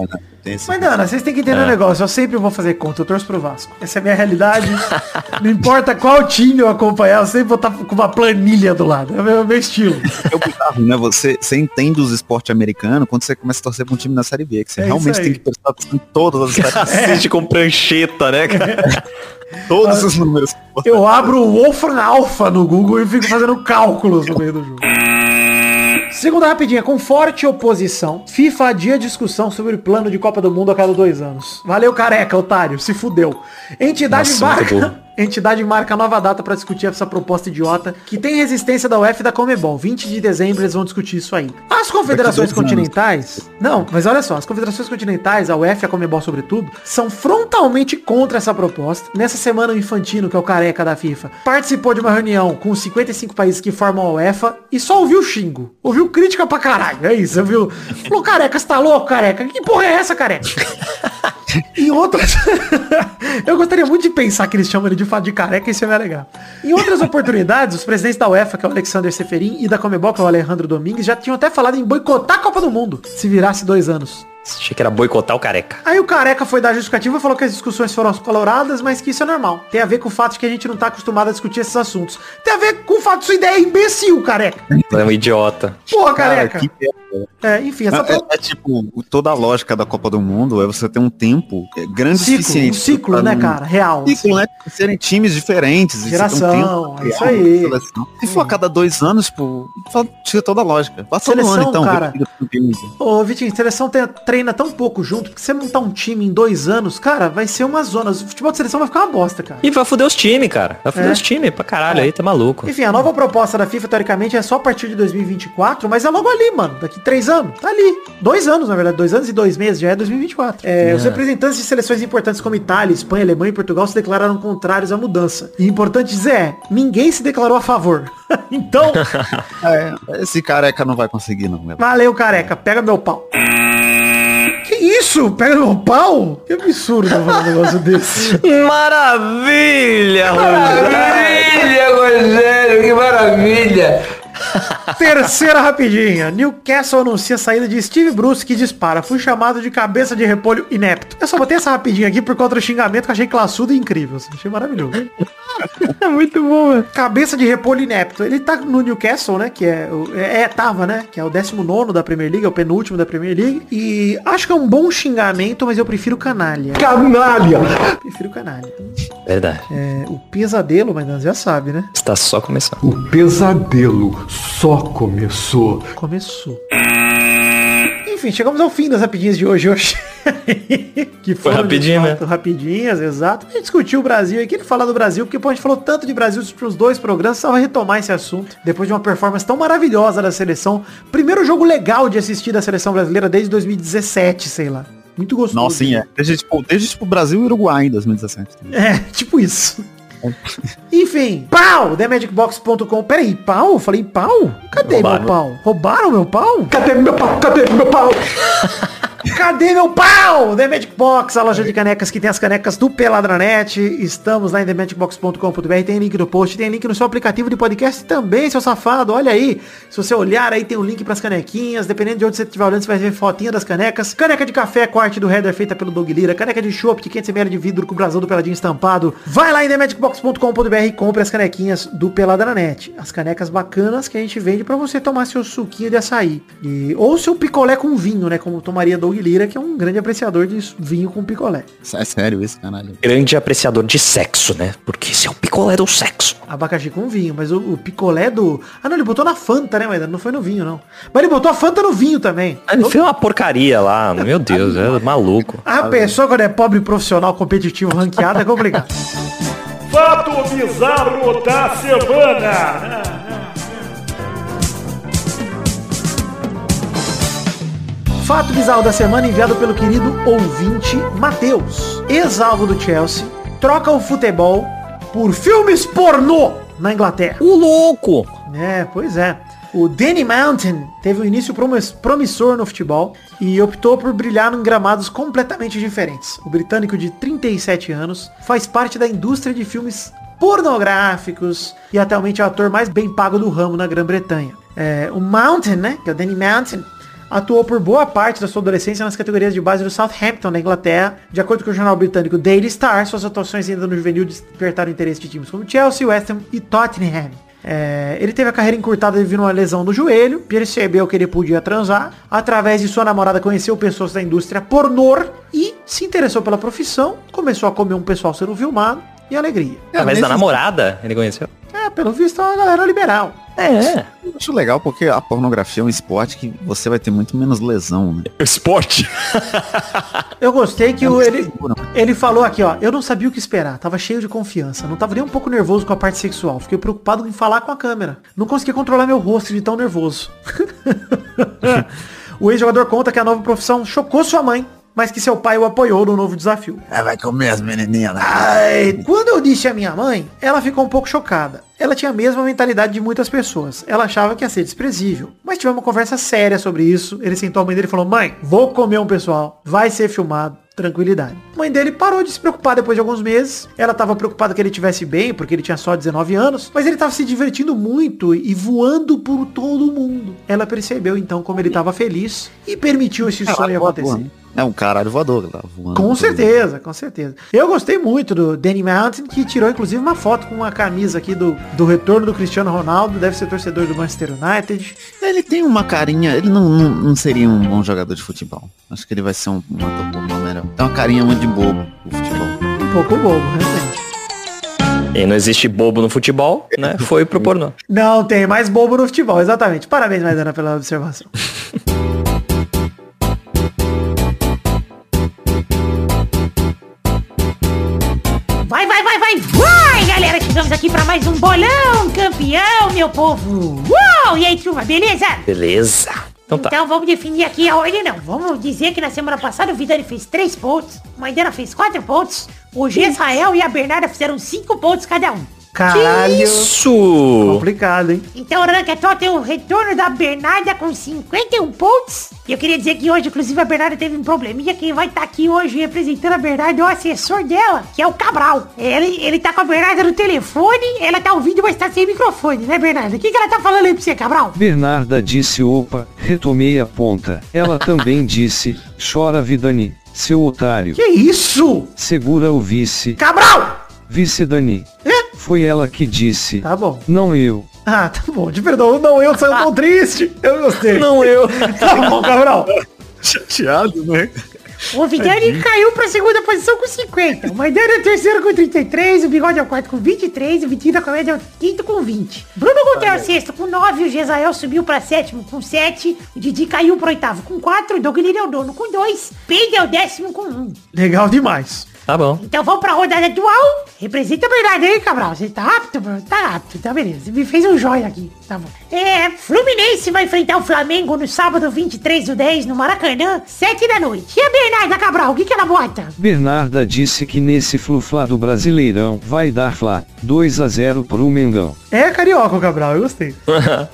Esse- Mas, Dana, vocês têm que entender um negócio. Eu sempre vou fazer conta. Eu torço pro Vasco. Essa é a minha realidade. não importa qual time eu acompanhar, eu sempre vou estar com uma planilha do lado. É o meu, meu estilo. É o bizarro, né? Você, você entende os esportes americanos quando você começa a torcer pra um time na Série B, que você É realmente tem que prestar atenção em todas as estatísticas, Assiste com prancheta, né, cara? todos os números. Eu abro o Wolfram Alpha no Google e fico fazendo cálculos no meio do jogo. Segunda rapidinha, com forte oposição, FIFA adia discussão sobre o plano de Copa do Mundo a cada dois anos. Valeu, careca, otário, se fudeu. Entidade Nossa, muito burro. entidade marca nova data para discutir essa proposta idiota, que tem resistência da UEFA e da Comebol. 20 de dezembro eles vão discutir isso aí. As confederações continentais... Não, mas olha só, as confederações continentais, a UEFA e a Comebol sobretudo, são frontalmente contra essa proposta. Nessa semana o Infantino, que é o careca da FIFA, participou de uma reunião com os 55 países que formam a UEFA e só ouviu xingo. Ouviu crítica pra caralho. É isso, ouviu? Falou, careca, você tá louco, careca? Que porra é essa, careca? Em outras. eu gostaria muito de pensar que eles chamam ele de fato de careca, isso é legal. Em outras oportunidades, os presidentes da UEFA, que é o Alexander Seferin, e da Comebol, que é o Alejandro Domingues, já tinham até falado em boicotar a Copa do Mundo, se virasse dois anos. Achei que era boicotar o careca. Aí o careca foi dar justificativa e falou que as discussões foram coloradas, mas que isso é normal. Tem a ver com o fato de que a gente não tá acostumado a discutir esses assuntos. Tem a ver com o fato de sua ideia é imbecil, careca. É um idiota. Porra, Cara, careca. que É, enfim, essa É, é, é tipo, toda a lógica da Copa do Mundo é você ter um tempo grande ciclo, um suficiente. ciclo, pra né, cara? Real. Ciclo, né? Serem times diferentes. e Geração, tempo é isso aí. Se for a cada dois anos, tipo, fala- tira toda a lógica. Passa Seleção, ano, então. cara. Ô, Vitinho, seleção tem- treina tão pouco junto que você montar um time em dois anos, cara, vai ser uma zona. O futebol de seleção vai ficar uma bosta, cara. E vai foder os times, cara. Vai foder É. os times pra caralho aí, tá maluco. Enfim, a nova proposta da FIFA, teoricamente, é só a partir de 2024, mas é logo ali, mano. Daqui três anos. Tá ali. Dois anos, na verdade. Dois anos e dois meses, já é 2024. É, Os representantes de seleções importantes como Itália, Espanha, Alemanha e Portugal se declararam contrários à mudança. E importante dizer é, ninguém se declarou a favor. então, É, esse careca não vai conseguir, não. Valeu, careca. Pega meu pau. Isso? Pega meu pau? Que absurdo falar um negócio desse. Maravilha, Rogério. Maravilha, Rogério, que maravilha. Terceira rapidinha. Newcastle anuncia a saída de Steve Bruce que dispara. Fui chamado de cabeça de repolho inepto. Eu só botei essa rapidinha aqui por conta do xingamento que eu achei classudo e incrível. assim. Achei maravilhoso. É muito bom, velho. Cabeça de repolho inepto. Ele tá no Newcastle, né? Que é, o- é, é, tava, né? Que é o 19 da Premier League, é o penúltimo da Premier League. E acho que é um bom xingamento, mas eu prefiro canalha. Canalha. Prefiro canalha. Verdade. É, o pesadelo, mas já sabe, né? Está só começando. O pesadelo só começou. Começou. Enfim, chegamos ao fim das rapidinhas de hoje. hoje. que Foi rapidinho, né? fato, Rapidinhas, exato. A gente discutiu o Brasil aqui, ele falar do Brasil, porque pô, a gente falou tanto de Brasil nos dois programas, só vai retomar esse assunto. Depois de uma performance tão maravilhosa da seleção. Primeiro jogo legal de assistir da seleção brasileira desde 2017, sei lá. Muito gostoso. Nossa, sim, é. Desde, tipo, desde tipo, Brasil e Uruguai em 2017. É, tipo isso. Enfim, pau! TheMagicBox.com. Peraí, pau? Falei pau? Cadê Roubaram. meu pau? Roubaram meu pau? Cadê meu pau? Cadê meu pau? Cadê meu pau? The Magic Box, a loja de canecas que tem as canecas do Peladranet. Estamos lá em themagicbox.com.br. Tem link no post, tem link no seu aplicativo de podcast também, seu safado. Olha aí. Se você olhar aí, tem um link pras canequinhas. Dependendo de onde você estiver olhando, você vai ver fotinha das canecas. Caneca de café com arte do header feita pelo Doug Lira. Caneca de chopp de 500ml de vidro com o brasão do Peladinho estampado. Vai lá em themagicbox.com.br e compre as canequinhas do Peladranet. As canecas bacanas que a gente vende pra você tomar seu suquinho de açaí. E, ou seu picolé com vinho, né? Como tomaria Doug Lira, que é um grande apreciador de vinho com picolé. É sério isso, caralho. Grande apreciador de sexo, né? Porque esse é o picolé do sexo. Abacaxi com vinho, mas o, o picolé do... Ah, não, ele botou na Fanta, né, mas não foi no vinho, não. Mas ele botou a Fanta no vinho também. Ah, Ele fez uma porcaria lá, meu Deus, é maluco. A pessoa quando é pobre, profissional, competitivo, ranqueado, é complicado. Fato bizarro da semana. Fato bizarro da semana enviado pelo querido ouvinte Matheus. Ex-alvo do Chelsea, troca o futebol por filmes pornô na Inglaterra. O louco! É, pois é. O Danny Mountain teve um início promis- promissor no futebol e optou por brilhar em gramados completamente diferentes. O britânico de 37 anos faz parte da indústria de filmes pornográficos e atualmente é o ator mais bem pago do ramo na Grã-Bretanha. É, o Mountain, né, que é o Danny Mountain, atuou por boa parte da sua adolescência nas categorias de base do Southampton, na Inglaterra. De acordo com o jornal britânico Daily Star, suas atuações ainda no juvenil despertaram interesse de times como Chelsea, West Ham e Tottenham. É, ele teve a carreira encurtada devido a uma lesão no joelho, percebeu que ele podia transar, através de sua namorada conheceu pessoas da indústria pornô e se interessou pela profissão, começou a comer um pessoal sendo filmado e alegria. Através da namorada, ele conheceu? É, pelo visto é uma galera liberal. É. Eu acho legal porque a pornografia é um esporte que você vai ter muito menos lesão, né? Esporte. Eu gostei que o, ele, né? Ele falou aqui, ó, eu não sabia o que esperar, tava cheio de confiança, não tava nem um pouco nervoso com a parte sexual, fiquei preocupado em falar com a câmera. Não conseguia controlar meu rosto de tão nervoso. o ex-jogador conta que a nova profissão chocou sua mãe, mas que seu pai o apoiou no novo desafio. É, vai comer as menininhas? Ai, quando eu disse à minha mãe, ela ficou um pouco chocada. Ela tinha a mesma mentalidade de muitas pessoas. Ela achava que ia ser desprezível. Mas tivemos uma conversa séria sobre isso. Ele sentou a mãe dele e falou, mãe, vou comer um pessoal. Vai ser filmado. Tranquilidade. Mãe dele parou de se preocupar depois de alguns meses. Ela tava preocupada que ele tivesse bem, porque ele tinha só 19 anos. Mas ele tava se divertindo muito e voando por todo o mundo. Ela percebeu então como ele tava feliz e permitiu esse sonho acontecer. É um caralho voador que tá voando. Com certeza, com certeza. Eu gostei muito do Danny Mountain, que tirou inclusive uma foto com uma camisa aqui do, do retorno do Cristiano Ronaldo, deve ser torcedor do Manchester United. Ele tem uma carinha, ele não, não, não seria um bom jogador de futebol. Acho que ele vai ser um, um ator melhor. Tem uma carinha muito de bobo o futebol. Um pouco bobo, realmente. E não existe bobo no futebol, né? Foi pro pornô. Não tem mais bobo no futebol, exatamente. Parabéns, Maidana, pela observação. Vai, vai, vai, vai, vai, galera! Chegamos aqui pra mais um bolão campeão, meu povo! Uau! E aí, turma, beleza? Beleza. Então tá. Então vamos definir aqui a ordem, não. Vamos dizer que na semana passada o Vidani fez 3 pontos, o Maidana fez 4 pontos, o. Israel e a Bernarda fizeram 5 pontos cada um. Caralho. Isso! Complicado, hein? Então, Ranquetó tem o retorno da Bernarda com 51 pontos. E eu queria dizer que hoje, inclusive, a Bernarda teve um probleminha. Quem vai estar aqui hoje representando a Bernarda é o assessor dela, que é o Cabral. Ele, ele tá com a Bernarda no telefone, ela tá ouvindo, mas tá sem microfone, né, Bernarda? O que, que ela tá falando aí pra você, Cabral? Bernarda disse opa, retomei a ponta. Ela também disse, chora Vidani, seu otário. Que isso? Segura o vice. Cabral! Vice Dani. Foi ela que disse. Tá bom. Não eu. Ah, tá bom. Te perdoo. Não, eu sou tão triste. Eu gostei. Não eu. Tá bom, Cabral. Chateado, né? O Vidani caiu pra segunda posição com 50. O Maidana é o terceiro com 33, o Bigode é o quarto com 23, o Vitinho da Comédia é o quinto com 20. Bruno Gunter é o sexto com 9, o Gesael subiu pra sétimo com 7, o Didi caiu pro oitavo com 4, o Doglini é o nono com 2, Pedro é o décimo com 1. Legal demais. Tá bom. Então vamos pra rodada dual. Representa a verdade aí, Cabral. Você tá apto, mano? Tá apto, tá beleza. Você me fez um joia aqui. Tá bom. É, Fluminense vai enfrentar o Flamengo no sábado 23 do 10 no Maracanã, 7 da noite. E a Bernarda Cabral, o que que ela bota? Bernarda disse que nesse flu-flá do Brasileirão vai dar flá 2 a 0 pro Mengão. É carioca Cabral, eu gostei.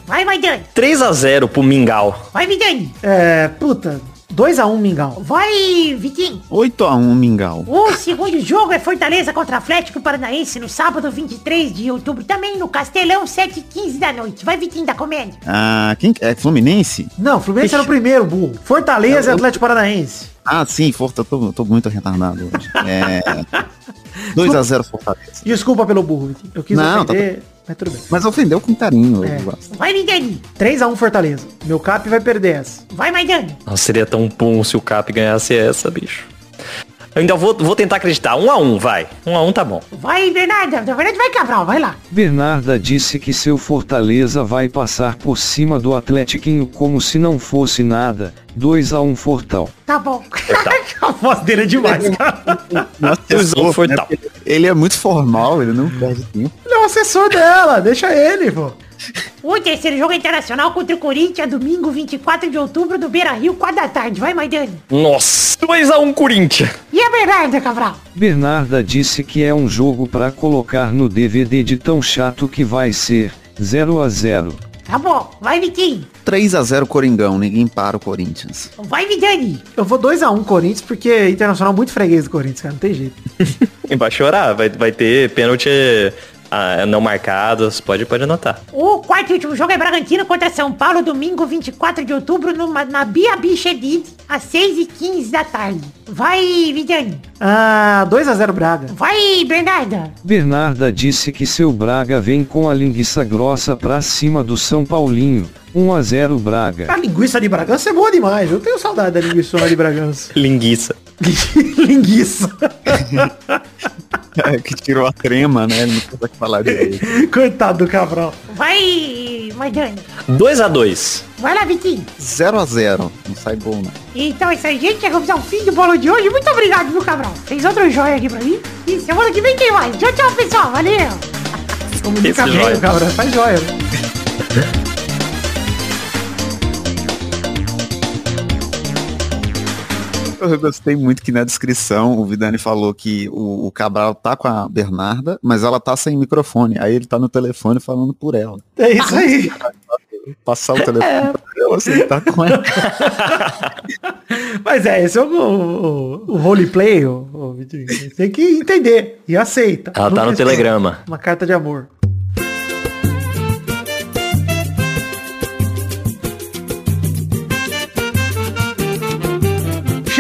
Vai, Maidana. 3x0 pro Mingau. Vai, Vidani. É, puta. 2x1 Mingau. Vai, Vitinho. 8x1 Mingau. O segundo jogo é Fortaleza contra Atlético Paranaense no sábado 23 de outubro, também no Castelão, 7h15 da noite. Vai, Vitinho da Comédia. Ah, quem é Fluminense? Não, Fluminense era o primeiro, burro. Fortaleza e Atlético Paranaense. Ah, sim, Forta, eu tô, tô muito retardado hoje. É. 2x0 Fortaleza. Desculpa pelo burro, Vitinho. Eu quis Não, tá mas tudo bem. Mas ofendeu com carinho, É. Vai, Vidani. 3x1 Fortaleza. Meu cap vai perder essa. Vai, Maidana. Nossa, seria tão bom se o Cap ganhasse essa, bicho. Eu ainda vou, vou tentar acreditar. 1x1, vai. 1x1 tá bom. Vai, Bernarda. Na verdade, vai, Cabral. Vai lá. Bernarda disse que seu Fortaleza vai passar por cima do Atlético como se não fosse nada. 2 a 1 Fortal. Tá bom. A voz dele é demais, cara. Nossa, Dois a um Fortal. né? Ele é muito formal, ele não perde tempo. Ele é o assessor dela, deixa ele, pô. O terceiro jogo é internacional contra o Corinthians, domingo 24 de outubro, do Beira Rio, 4 da tarde. Vai, Maidana. Nossa, 2x1 Corinthians. E a Bernarda, Cabral? Bernarda disse que é um jogo pra colocar no DVD de tão chato que vai ser 0 a 0. Tá bom. Vai, Vitinho. 3x0 Coringão, ninguém para o Corinthians. Vai, Vidani. Eu vou 2x1 Corinthians, porque Internacional é muito freguês do Corinthians, cara. Não tem jeito. E vai chorar, vai, vai ter pênalti ah, não marcados, pode, pode anotar. O quarto e último jogo é Bragantino contra São Paulo, domingo 24 de outubro, numa, na Bia Bichedid, às 6h15 da tarde. Vai, Vidani. Ah, 2x0 Braga. Vai, Bernarda. Bernarda disse que seu Braga vem com a linguiça grossa pra cima do São Paulinho. 1 a 0 Braga. A linguiça de Bragança é boa demais. Eu tenho saudade da linguiça de Bragança. Linguiça. linguiça. É, que tirou a trema, né? Ele não consegue falar direito. Coitado do Cabral. Vai, Maidana? 2x2. Vai lá, Vitinho. 0x0. Não sai gol, né? Então é isso aí, gente. Chegamos ao fim do bolo de hoje. Muito obrigado, viu, Cabral? Fez outro joia aqui pra mim. E semana que vem tem mais. Tchau, tchau, pessoal. Valeu. Esse Fica joia. bem, cabra. Faz joia. Eu gostei muito que na descrição o Vidani falou que o, o Cabral tá com a Bernarda, mas ela tá sem microfone. Aí ele tá no telefone falando por ela. É isso aí. Passar o telefone pra ela, assim, tá com ela. Mas é, esse é o, o, o roleplay, o, o. Tem que entender e aceita. Ela tá no telegrama. Uma carta de amor.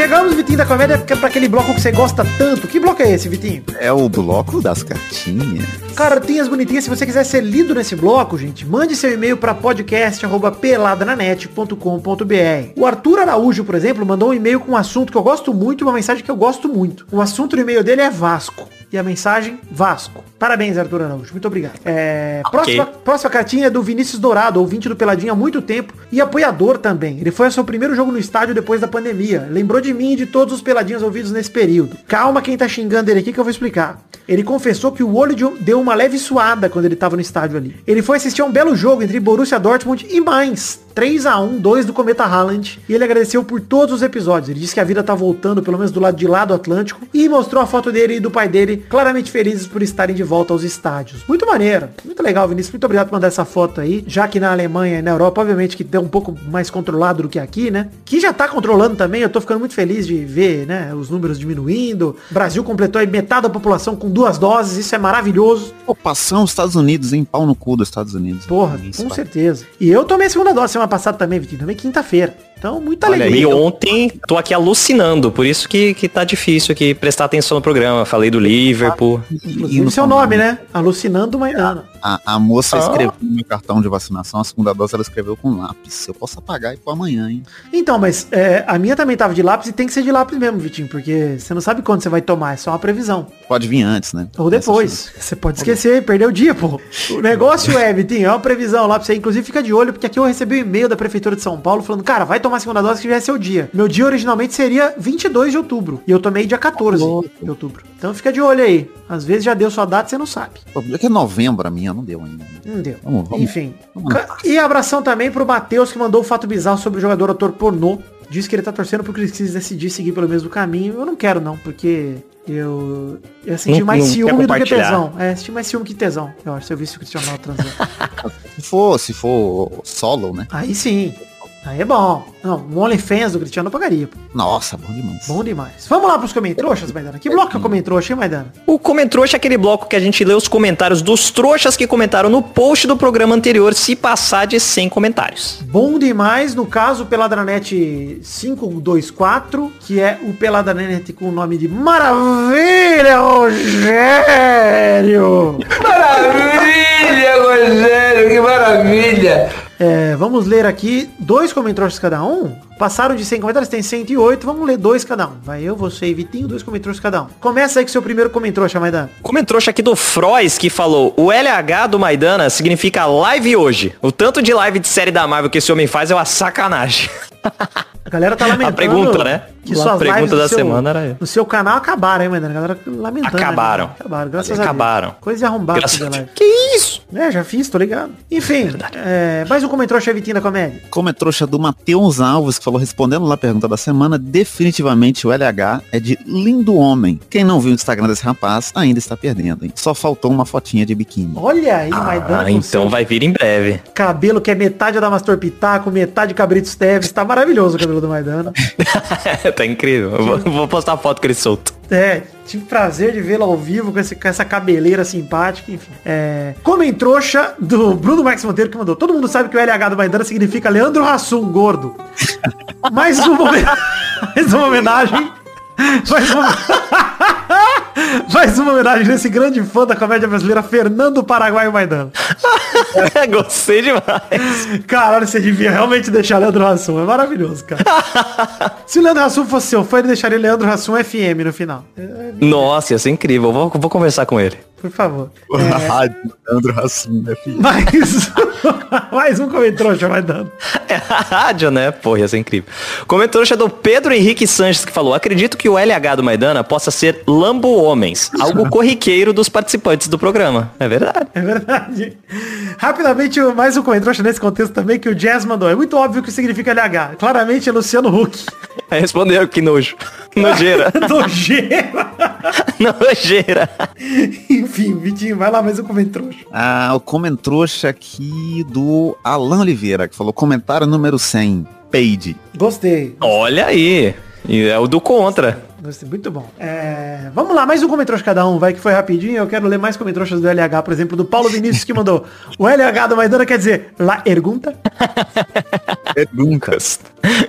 Chegamos, Vitinho da Comédia, para aquele bloco que você gosta tanto. Que bloco é esse, Vitinho? É o bloco das cartinhas. Cartinhas bonitinhas, se você quiser ser lido nesse bloco, gente, mande seu e-mail para podcast@peladananet.com.br. O Arthur Araújo, por exemplo, mandou um e-mail com um assunto que eu gosto muito e uma mensagem que eu gosto muito. O assunto do e-mail dele é Vasco. E a mensagem, Vasco. Parabéns, Arthur Araújo. Muito obrigado. É, próxima, próxima cartinha é do Vinícius Dourado, ouvinte do Peladinho há muito tempo e apoiador também. Ele foi ao seu primeiro jogo no estádio depois da pandemia. Lembrou de mim e de todos os peladinhos ouvidos nesse período. Calma quem tá xingando ele aqui que eu vou explicar. Ele confessou que o olho de- deu uma leve suada quando ele tava no estádio ali. Ele foi assistir a um belo jogo entre Borussia Dortmund e Mainz. 3x1, 2 do Cometa Haaland. E ele agradeceu por todos os episódios. Ele disse que a vida tá voltando, pelo menos do lado de lá do Atlântico. E mostrou a foto dele e do pai dele, claramente felizes por estarem de volta aos estádios. Muito maneiro. Muito legal, Vinícius. Muito obrigado por mandar essa foto aí. Já que na Alemanha e na Europa, obviamente que tem um pouco mais controlado do que aqui, né? Que já tá controlando também. Eu tô ficando muito feliz de ver, né? Os números diminuindo. O Brasil completou aí metade da população com duas doses. Isso é maravilhoso. Pô, passão os Estados Unidos, hein? Pau no cu dos Estados Unidos. Porra, Isso, com certeza. E eu tomei a segunda dose semana passada também, Vitinho. Tomei quinta-feira. Então, muita Olha alegria. E ontem tô aqui alucinando, por isso que, que tá difícil aqui prestar atenção no programa. Falei do Liverpool. Inclusive no seu nome, né? Alucinando Maidana. A, a moça Ah. escreveu no meu cartão de vacinação, a segunda dose ela escreveu com lápis. Eu posso apagar e pôr amanhã, hein? Então, mas é, a minha também tava de lápis e tem que ser de lápis mesmo, Vitinho, porque você não sabe quando você vai tomar, é só uma previsão. Pode vir antes, né? Ou depois. Você pode esquecer e perder o dia, pô. O negócio é, Vitinho, é uma previsão lá pra você. Inclusive, fica de olho, porque aqui eu recebi um e-mail da Prefeitura de São Paulo falando, cara, vai tomar a segunda dose que é seu dia. Meu dia originalmente seria 22 de outubro. E eu tomei dia 14 de outubro. Então fica de olho aí. Às vezes já deu sua data e você não sabe. Já que é novembro a minha, não deu ainda. Não deu. Vamos, vamos. Enfim. Vamos E abração também pro Matheus que mandou o fato bizarro sobre o jogador ator pornô. Diz que ele tá torcendo porque ele quis decidir seguir pelo mesmo caminho. Eu não quero não, porque eu eu senti Não- mais não ciúme do que tesão. É, senti mais ciúme que tesão. Eu acho, se eu visse o Cristiano Ronaldo transando. Se for, se for solo, né? Aí sim. Aí é bom. Não, um OnlyFans do Cristiano eu pagaria. pô. Nossa, bom demais. Bom demais. Vamos lá pros comentroxas, Maidana. Que bloco é o comentrouxa, hein, Maidana? O Comentrouxa é aquele bloco que a gente lê os comentários dos trouxas que comentaram no post do programa anterior, se passar de 100 comentários. Bom demais, no caso, Peladranet 524, que é o Peladranet com o nome de Maravilha, Rogério! Maravilha, Rogério, que maravilha. É, vamos ler aqui dois comentários cada um. Passaram de 100 comentários, tem 108, vamos ler dois cada um. Vai eu, você e Vitinho, dois comentários cada um. Começa aí com seu primeiro comentário, Maidana. Comentrouxa aqui do Frois que falou, o LH do Maidana significa live hoje. O tanto de live de série da Marvel que esse homem faz é uma sacanagem. A galera tá lamentando. A pergunta, né? Que suas pergunta lives da seu- semana era. No seu canal acabaram, hein, Maidana? A galera lamentando. né, Acabaram. cara? Acabaram, graças a Deus. Acabaram. Coisa de arrombada. Graças live. Que isso? É, já fiz, tô ligado. Enfim, é, mais um comentário Vitinho da comédia. Como é trouxa do Matheus Alves, que falou, respondendo lá a pergunta da semana, definitivamente o LH é de lindo homem. Quem não viu o Instagram desse rapaz ainda está perdendo, hein? Só faltou uma fotinha de biquíni. Olha aí, Maidana. Ah, com então vai vir em breve. Cabelo que é metade da Mastor Pitaco, metade Cabritos Teves. Tá maravilhoso o cabelo do Maidana. tá incrível. Vou, vou postar a foto com ele solto. É, tive prazer de vê-lo ao vivo com, esse- com essa cabeleira simpática, enfim. É, Comentrouxa do Bruno Max Monteiro que mandou. Todo mundo sabe que o LH do Maidana significa Leandro Hassum, gordo. Mais uma, mais uma homenagem. Mais uma... mais uma homenagem desse grande fã da comédia brasileira, Fernando Paraguai Maidana. Gostei demais. Caralho, você devia realmente deixar Leandro Hassum. É maravilhoso, cara. Se o Leandro Hassum fosse seu fã, ele deixaria Leandro Hassum FM no final. Nossa, ia ser incrível. Vou, vou conversar com ele. Por favor. O rádio, Leandro Hassum, né, filho? Mais, mais um comentrouxa vai dando. É a rádio, né? Porra, ia ser incrível. Comentário do Pedro Henrique Sanches que falou: Acredito que o LH do Maidana possa ser Lambo Homens, algo corriqueiro dos participantes do programa. É verdade. É verdade. Rapidamente, mais um comentrouxa nesse contexto também que o Jazz mandou. É muito óbvio o que significa LH. Claramente é Luciano Huck. Respondeu que nojo. Nojeira. Nojeira. Nojeira. Enfim, Vitinho, vai lá mais um comentrouxa. Ah, o comentrouxa aqui do Alan Oliveira, que falou comentário número 100, Page. Gostei. Olha aí. E é o do contra. Gostei, muito bom. É, vamos lá, mais um comentrouxa cada um, vai que foi rapidinho. Eu quero ler mais comentrouxas do LH, por exemplo, do Paulo Vinícius que mandou. O LH do Maidana quer dizer La Ergunta. Nunca.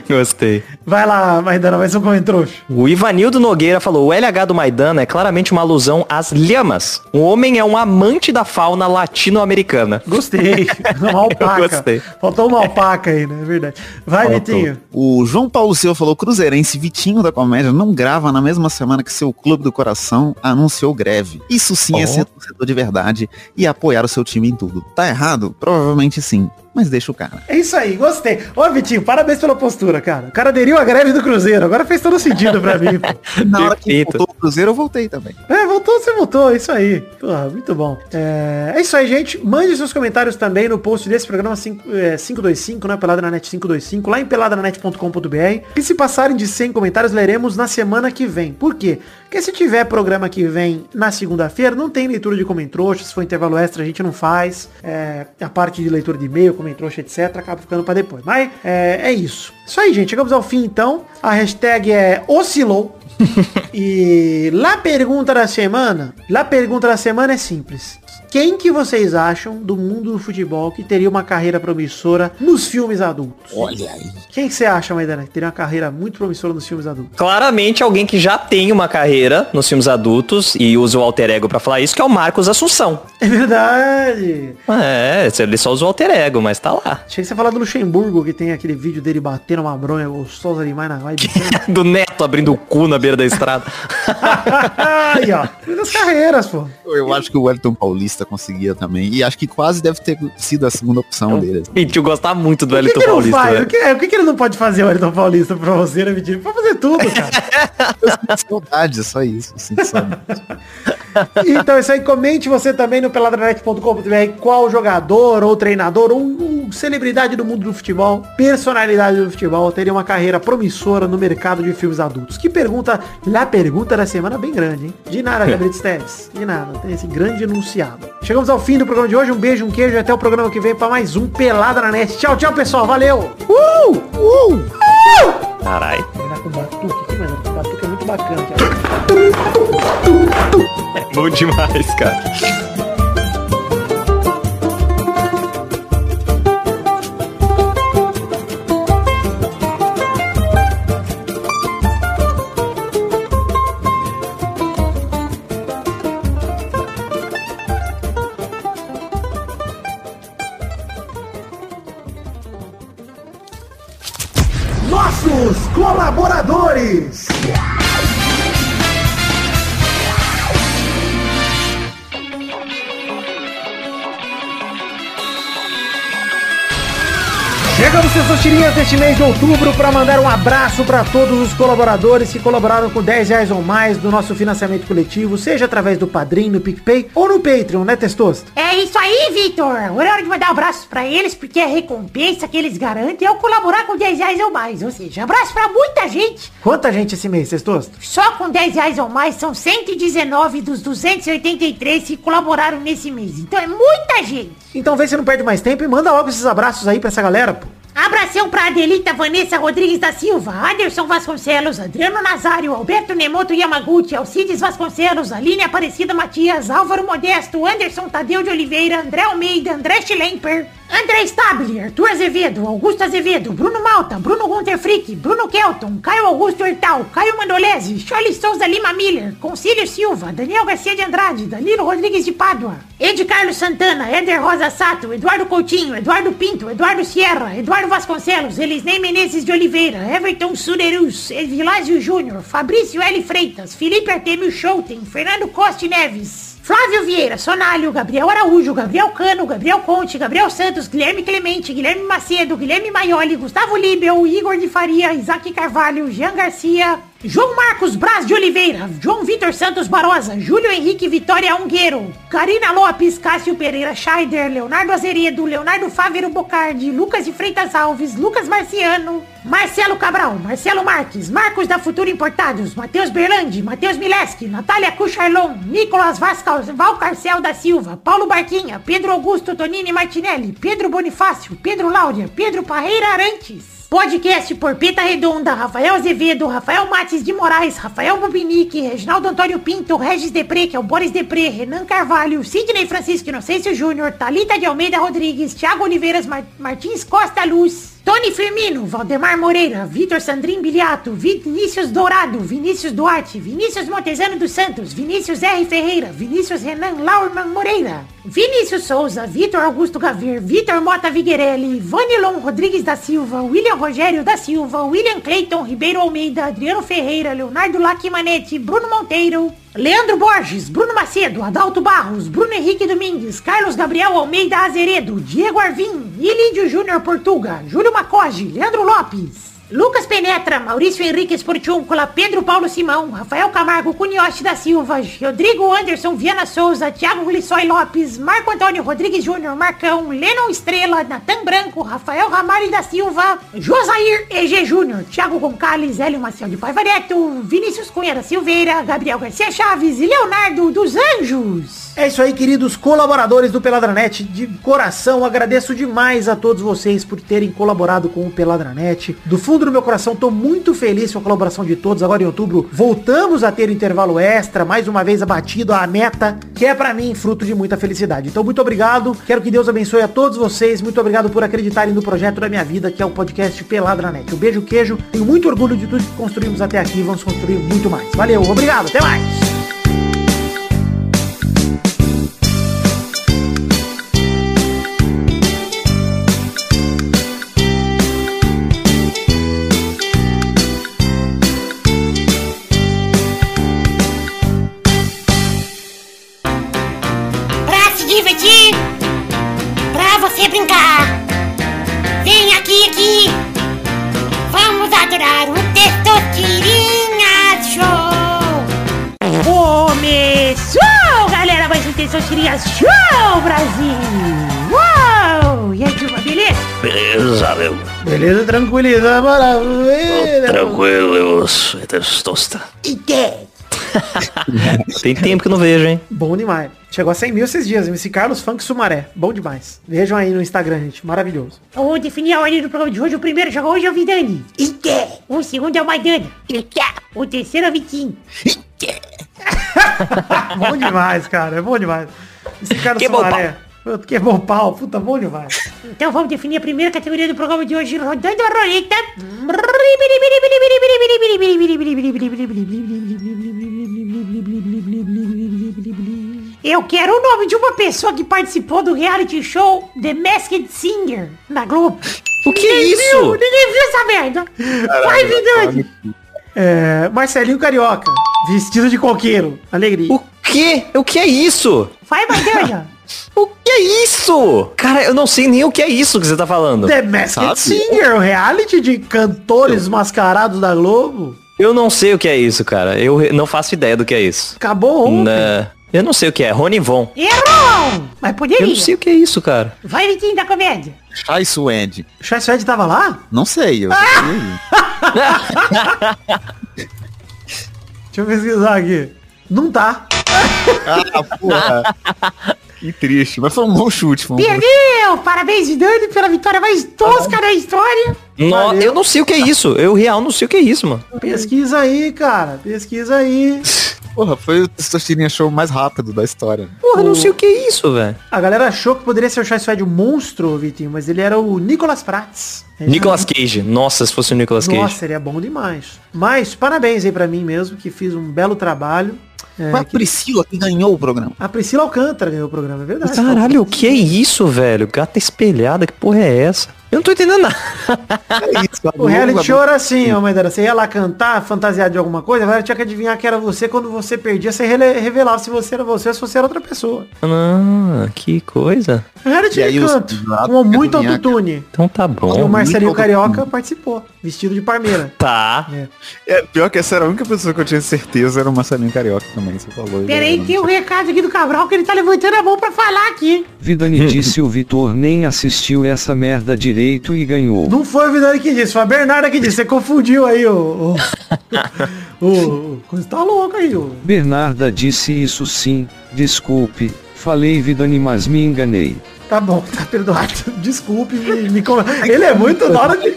Gostei. Vai lá, Maidana, mais um comentrouxa. O Ivanildo Nogueira falou, o LH do Maidana é claramente uma alusão às lhamas. O homem é um amante da fauna latino-americana. Gostei. Uma alpaca. Eu gostei. Faltou uma alpaca aí, né? É verdade. Vai, Vitinho. O João Paulo Silva falou, Cruzeirense Vitinho da Comédia não grava na mesma semana que seu clube do coração anunciou greve. Isso sim é Oh. ser torcedor de verdade e apoiar o seu time em tudo. Tá errado? Provavelmente sim. Mas deixa o cara. É isso aí, gostei. Ô, Vitinho, parabéns pela postura, cara. O cara aderiu à greve do Cruzeiro. Agora fez todo sentido pra mim. Na hora que voltou o Cruzeiro, eu voltei também. É, voltou, você voltou, isso aí. Porra, muito bom. É, é isso aí, gente. Mande seus comentários também no post desse programa 5, é, 525, né? Pelada na Net 525, lá em peladananet.com.br. E se passarem de 100 comentários, leremos na semana que vem. Por quê? Porque se tiver programa que vem na segunda-feira, não tem leitura de comentrouxa. Se for intervalo extra, a gente não faz. É, a parte de leitura de e-mail, comentrouxa, etc. Acaba ficando pra depois. Mas é, é isso. Isso aí, gente. Chegamos ao fim, então. A hashtag é oscilou. e lá pergunta da semana, lá pergunta da semana é simples. Quem que vocês acham do mundo do futebol que teria uma carreira promissora nos filmes adultos? Olha aí. Quem que você acha, Maidana, que teria uma carreira muito promissora nos filmes adultos? Claramente alguém que já tem uma carreira nos filmes adultos e usa o alter ego pra falar isso, que é o Marcos Assunção. É verdade. É, ele só usa o alter ego, mas tá lá. Achei que você falar do Luxemburgo, que tem aquele vídeo dele batendo uma bronha gostosa demais na live. Do neto abrindo o cu na beira da estrada. Aí, ó. Das carreiras, pô. Eu acho que o Wellington Paulista conseguia também. E acho que quase deve ter sido a segunda opção dele. Mentiu gostar muito do não Paulista, faz? né? O que, é, o que, que ele não pode fazer, o Ayrton Paulista, pra você, né, Vitinho? Pode fazer tudo, cara. Eu sinto saudade, só isso. eu sinto saudade. Então é isso aí, comente você também no peladranet.com.br qual jogador ou treinador ou um celebridade do mundo do futebol, personalidade do futebol, teria uma carreira promissora no mercado de filmes adultos. Que pergunta, lá pergunta da semana bem grande, hein? De nada, Gabriel Teves. De nada, tem esse grande enunciado. Chegamos ao fim do programa de hoje, um beijo, um queijo e até o programa que vem para mais um Pelada na Net. Tchau, tchau, pessoal, valeu! Uh! Uh! Uh! Com batuque aqui, mano. Batuque é muito bacana. Cara. Bom demais, cara. Chegamos, seus tirinhas, deste mês de outubro para mandar um abraço para todos os colaboradores que colaboraram com 10 reais ou mais do nosso financiamento coletivo, seja através do Padrim, no PicPay ou no Patreon, né, Testosto? É isso aí, Vitor. Agora é hora de mandar um abraço pra eles, porque a recompensa que eles garantem é o colaborar com 10 reais ou mais. Ou seja, abraço pra muita gente. Quanta gente esse mês, Testosto? Só com 10 reais ou mais são 119 dos 283 que colaboraram nesse mês. Então é muita gente. Então vê se não perde mais tempo e manda logo esses abraços aí pra essa galera, pô. Abração pra Adelita Vanessa Rodrigues da Silva, Anderson Vasconcelos, Adriano Nazário, Alberto Nemoto Yamaguchi, Alcides Vasconcelos, Aline Aparecida Matias, Álvaro Modesto, Anderson Tadeu de Oliveira, André Almeida, André Schlemper, André Stabile, Arthur Azevedo, Augusto Azevedo, Bruno Malta, Bruno Gunter Frick, Bruno Kelton, Caio Augusto Hortal, Caio Mandolese, Charlie Souza Lima Miller, Concílio Silva, Daniel Garcia de Andrade, Danilo Rodrigues de Pádua, Ed Carlos Santana, Éder Rosa Sato, Eduardo Coutinho, Eduardo Pinto, Eduardo Sierra, Eduardo Vasconcelos, Elisnei Menezes de Oliveira, Everton Suderus, Vilásio Júnior, Fabrício L. Freitas, Felipe Artemio Schouten, Fernando Costa Neves, Flávio Vieira, Sonalho, Gabriel Araújo, Gabriel Cano, Gabriel Conte, Gabriel Santos, Guilherme Clemente, Guilherme Macedo, Guilherme Maioli, Gustavo Libel, Igor de Faria, Isaac Carvalho, Jean Garcia, João Marcos Braz de Oliveira, João Vitor Santos Barosa, Júlio Henrique Vitória Ungueiro, Karina Lopes, Cássio Pereira Scheider, Leonardo Azeredo, Leonardo Fávero Bocardi, Lucas de Freitas Alves, Lucas Marciano, Marcelo Cabral, Marcelo Marques, Marcos da Futuro Importados, Matheus Berlandi, Matheus Mileski, Natália Cucharlon, Nicolas Vascal, Valcarcel da Silva, Paulo Barquinha, Pedro Augusto Tonini Martinelli, Pedro Bonifácio, Pedro Láudia, Pedro Parreira Arantes. Podcast por Peta Redonda, Rafael Azevedo, Rafael Mates de Moraes, Rafael Bubinique, Reginaldo Antônio Pinto, Regis Depré, que é o Boris Depré, Renan Carvalho, Sidney Francisco Inocêncio Júnior, Talita de Almeida Rodrigues, Thiago Oliveiras Mar Martins Costa Luz, Tony Firmino, Valdemar Moreira, Vitor Sandrin Biliato, Vinícius Dourado, Vinícius Duarte, Vinícius Montezano dos Santos, Vinícius R. Ferreira, Vinícius Renan Laurman Moreira, Vinícius Souza, Vitor Augusto Gavir, Vitor Mota Viguerelli, Vanilon Rodrigues da Silva, William Rogério da Silva, William Cleiton Ribeiro Almeida, Adriano Ferreira, Leonardo Lacimanetti, Bruno Monteiro, Leandro Borges, Bruno Macedo, Adalto Barros, Bruno Henrique Domingues, Carlos Gabriel Almeida Azeredo, Diego Arvim, Ilídio Júnior Portuga, Júlio Macoge, Leandro Lopes, Lucas Penetra, Maurício Henrique Esportiúncula, Pedro Paulo Simão, Rafael Camargo Cunhoche da Silva, Rodrigo Anderson Viana Souza, Thiago Glissói Lopes, Marco Antônio Rodrigues Júnior, Marcão, Lennon Estrela, Natan Branco, Rafael Ramalho da Silva, Josair EG Júnior, Thiago Goncalves, Hélio Maciel de Paiva Neto, Vinícius Cunha da Silveira, Gabriel Garcia Chaves e Leonardo dos Anjos. É isso aí, queridos colaboradores do Peladranet. De coração, agradeço demais a todos vocês por terem colaborado com o Peladranet. Do fundo do meu coração, tô muito feliz com a colaboração de todos. Agora em outubro, voltamos a ter intervalo extra, mais uma vez abatido a meta, que é pra mim fruto de muita felicidade. Então, muito obrigado. Quero que Deus abençoe a todos vocês. Muito obrigado por acreditarem no projeto da minha vida, que é o podcast Peladranet. Um beijo, queijo. Tenho muito orgulho de tudo que construímos até aqui. Vamos construir muito mais. Valeu, obrigado. Até mais. Show, Brasil. Uou! E aí, turma, beleza? Beleza, meu. Beleza, tranquilidade, maravilha. Tranquilo, testosta. E que? Tem tempo que eu não vejo, hein? Bom demais. Chegou a 100 mil esses dias. MC Carlos Funk Sumaré. Bom demais. Vejam aí no Instagram, gente. Maravilhoso. Vamos definir a ordem do programa de hoje. O primeiro jogo hoje é o Vidani. E que? O segundo é o Maidana. E que? O terceiro é o Vitinho. bom demais, cara. É bom demais. Esse Carlos Que bom Sumaré. Puta, Que bom pau. Puta, bom demais. Então vamos definir a primeira categoria do programa de hoje, rodando a roleta. Eu quero o nome de uma pessoa que participou do reality show The Masked Singer na Globo. O que é Ninguém viu, isso? ninguém viu essa merda. Vai, Vidani. É, Marcelinho Carioca. Vestido de coqueiro. Alegria. O que? O que é isso? Vai, Maidana. O que é isso? Cara, eu não sei nem o que é isso que você tá falando. The Masked Sabe? Singer, o reality de cantores mascarados da Globo. Eu não sei o que é isso, cara. Eu não faço ideia do que é isso. Acabou ontem. Né? Eu não sei o que é. Rony Von. Errou! Mas Eu poderia. não sei o que é isso, cara. Vai, Vitinho da comédia. Chai Suede. O Chai Suede tava lá? Não sei, eu vi aí. Deixa eu pesquisar aqui. Não tá. Ah, porra. Que triste, mas foi um bom chute. Foi um bom... Perdeu! Parabéns, Vidani, pela vitória mais tosca da história. No- eu não sei o que é isso. Eu real não sei o que é isso, mano. Pesquisa aí, cara. Pesquisa aí. Porra, foi o Testosterinha Show mais rápido da história. Porra, eu não sei o que é isso, velho. A galera achou que poderia ser o Chai Suede o monstro, Vitinho, mas ele era o Nicolas Prats. Ele Nicolas Cage. Nossa, se fosse o Nicolas Cage. Nossa, ele é bom demais. Mas parabéns aí pra mim mesmo, que fiz um belo trabalho. É, Foi a que- Priscila que ganhou o programa. A Priscila Alcântara ganhou o programa, é verdade. Caralho, o que é isso, velho? Gata espelhada, que porra é essa? Eu não tô entendendo nada. É isso, O reality show era assim, ó, Maidana. Você ia lá cantar, fantasiado de alguma coisa, a galera tinha que adivinhar que era você. Quando você perdia, você revelava se você era você ou se você era outra pessoa. Ah, que coisa. Reality E aí de canto. Com muito autotune. Então tá E o bom. Marcelinho Carioca participou, vestido de parmeira. Tá. É, pior que essa era a única pessoa que eu tinha certeza era o Marcelinho Carioca também, você falou. Pera aí, tem um recado aqui do Cabral que ele tá levantando a mão pra falar aqui. Vidani disse o Vitor nem assistiu essa merda direito e ganhou. Não foi o Vidani que disse, foi a Bernarda que disse. Você confundiu aí o... O... o, o coisa tá louco aí, o... Bernarda disse isso sim, desculpe, falei Vidani mas me enganei. Tá bom, tá perdoado. Desculpe, me, me con- Ele é muito da hora de...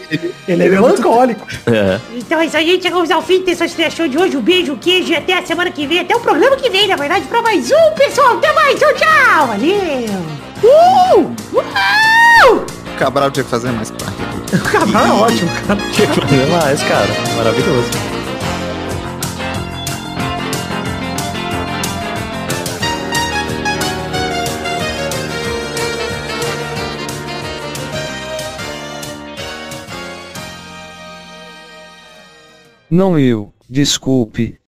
Ele é melancólico. É. Então é isso aí, gente. Chegamos ao fim desse Extra Show de hoje. Um beijo, um queijo e até a semana que vem. Até o programa que vem, na verdade, pra mais um, pessoal. Até mais. Tchau, tchau. Valeu. Uh! Uh! Cabral tinha que fazer mais parte aqui. O Cabral é ótimo, cara. Que problema esse, cara? Maravilhoso. Não eu, desculpe,